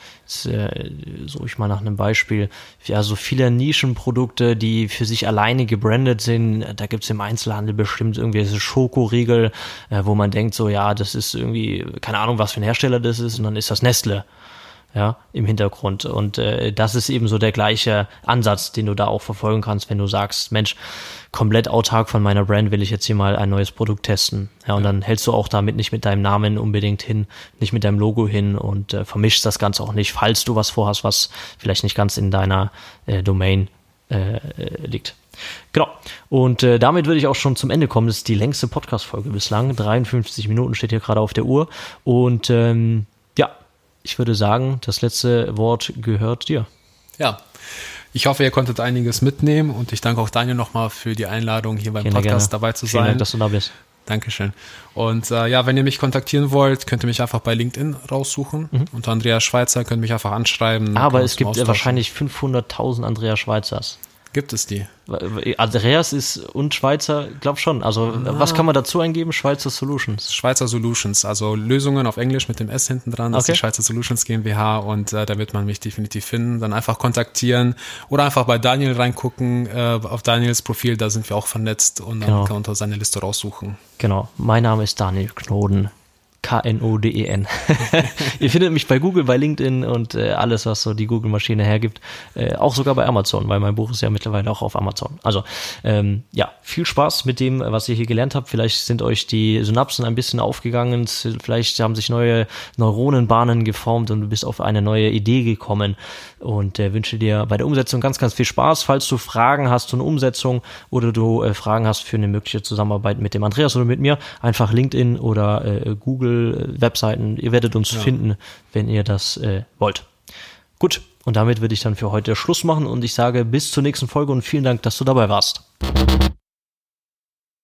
äh, so ich mal nach einem Beispiel, ja, so viele Nischenprodukte, die für sich alleine gebrandet sind. Da gibt's im Einzelhandel bestimmt irgendwie diese Schokoriegel, äh, wo man denkt, so ja, das ist irgendwie, keine Ahnung, was für ein Hersteller das ist, und dann ist das Nestle ja, im Hintergrund. Und äh, das ist eben so der gleiche Ansatz, den du da auch verfolgen kannst, wenn du sagst, Mensch, komplett autark von meiner Brand will ich jetzt hier mal ein neues Produkt testen. Ja, und dann hältst du auch damit nicht mit deinem Namen unbedingt hin, nicht mit deinem Logo hin und äh, vermischst das Ganze auch nicht, falls du was vorhast, was vielleicht nicht ganz in deiner äh, Domain äh, liegt. Genau. Und äh, damit würde ich auch schon zum Ende kommen. Das ist die längste Podcast-Folge bislang. 53 Minuten steht hier gerade auf der Uhr. Und ähm, ich würde sagen, das letzte Wort gehört dir. Ja. Ich hoffe, ihr konntet einiges mitnehmen und ich danke auch Daniel nochmal für die Einladung, hier beim gerne, Podcast gerne. dabei zu Vielen sein. Dank, dass du da bist. Dankeschön. Und äh, ja, wenn ihr mich kontaktieren wollt, könnt ihr mich einfach bei LinkedIn raussuchen. Mhm. Unter Andreas Schweizer könnt ihr mich einfach anschreiben. Aber es gibt wahrscheinlich 500.000 Andreas Schweizers. Gibt es die? Andreas ist und Schweizer, glaub schon. Also ah. was kann man dazu eingeben? Schweizer Solutions. Schweizer Solutions, also Lösungen auf Englisch mit dem S hinten dran. Das okay. ist die Schweizer Solutions GmbH und äh, da wird man mich definitiv finden. Dann einfach kontaktieren oder einfach bei Daniel reingucken äh, auf Daniels Profil. Da sind wir auch vernetzt und dann genau. kann man unter seine Liste raussuchen. Genau. Mein Name ist Daniel Knoden. K-N-O-D-E-N. E (laughs) Ihr findet mich bei Google, bei LinkedIn und äh, alles, was so die Google-Maschine hergibt. Äh, auch sogar bei Amazon, weil mein Buch ist ja mittlerweile auch auf Amazon. Also ähm, ja, viel Spaß mit dem, was ihr hier gelernt habt. Vielleicht sind euch die Synapsen ein bisschen aufgegangen. Vielleicht haben sich neue Neuronenbahnen geformt und du bist auf eine neue Idee gekommen. Und äh, wünsche dir bei der Umsetzung ganz, ganz viel Spaß. Falls du Fragen hast zu einer Umsetzung oder du äh, Fragen hast für eine mögliche Zusammenarbeit mit dem Andreas oder mit mir, einfach LinkedIn oder äh, Google Webseiten. Ihr werdet uns ja. finden, wenn ihr das äh, wollt. Gut, und damit würde ich dann für heute Schluss machen und ich sage bis zur nächsten Folge und vielen Dank, dass du dabei warst.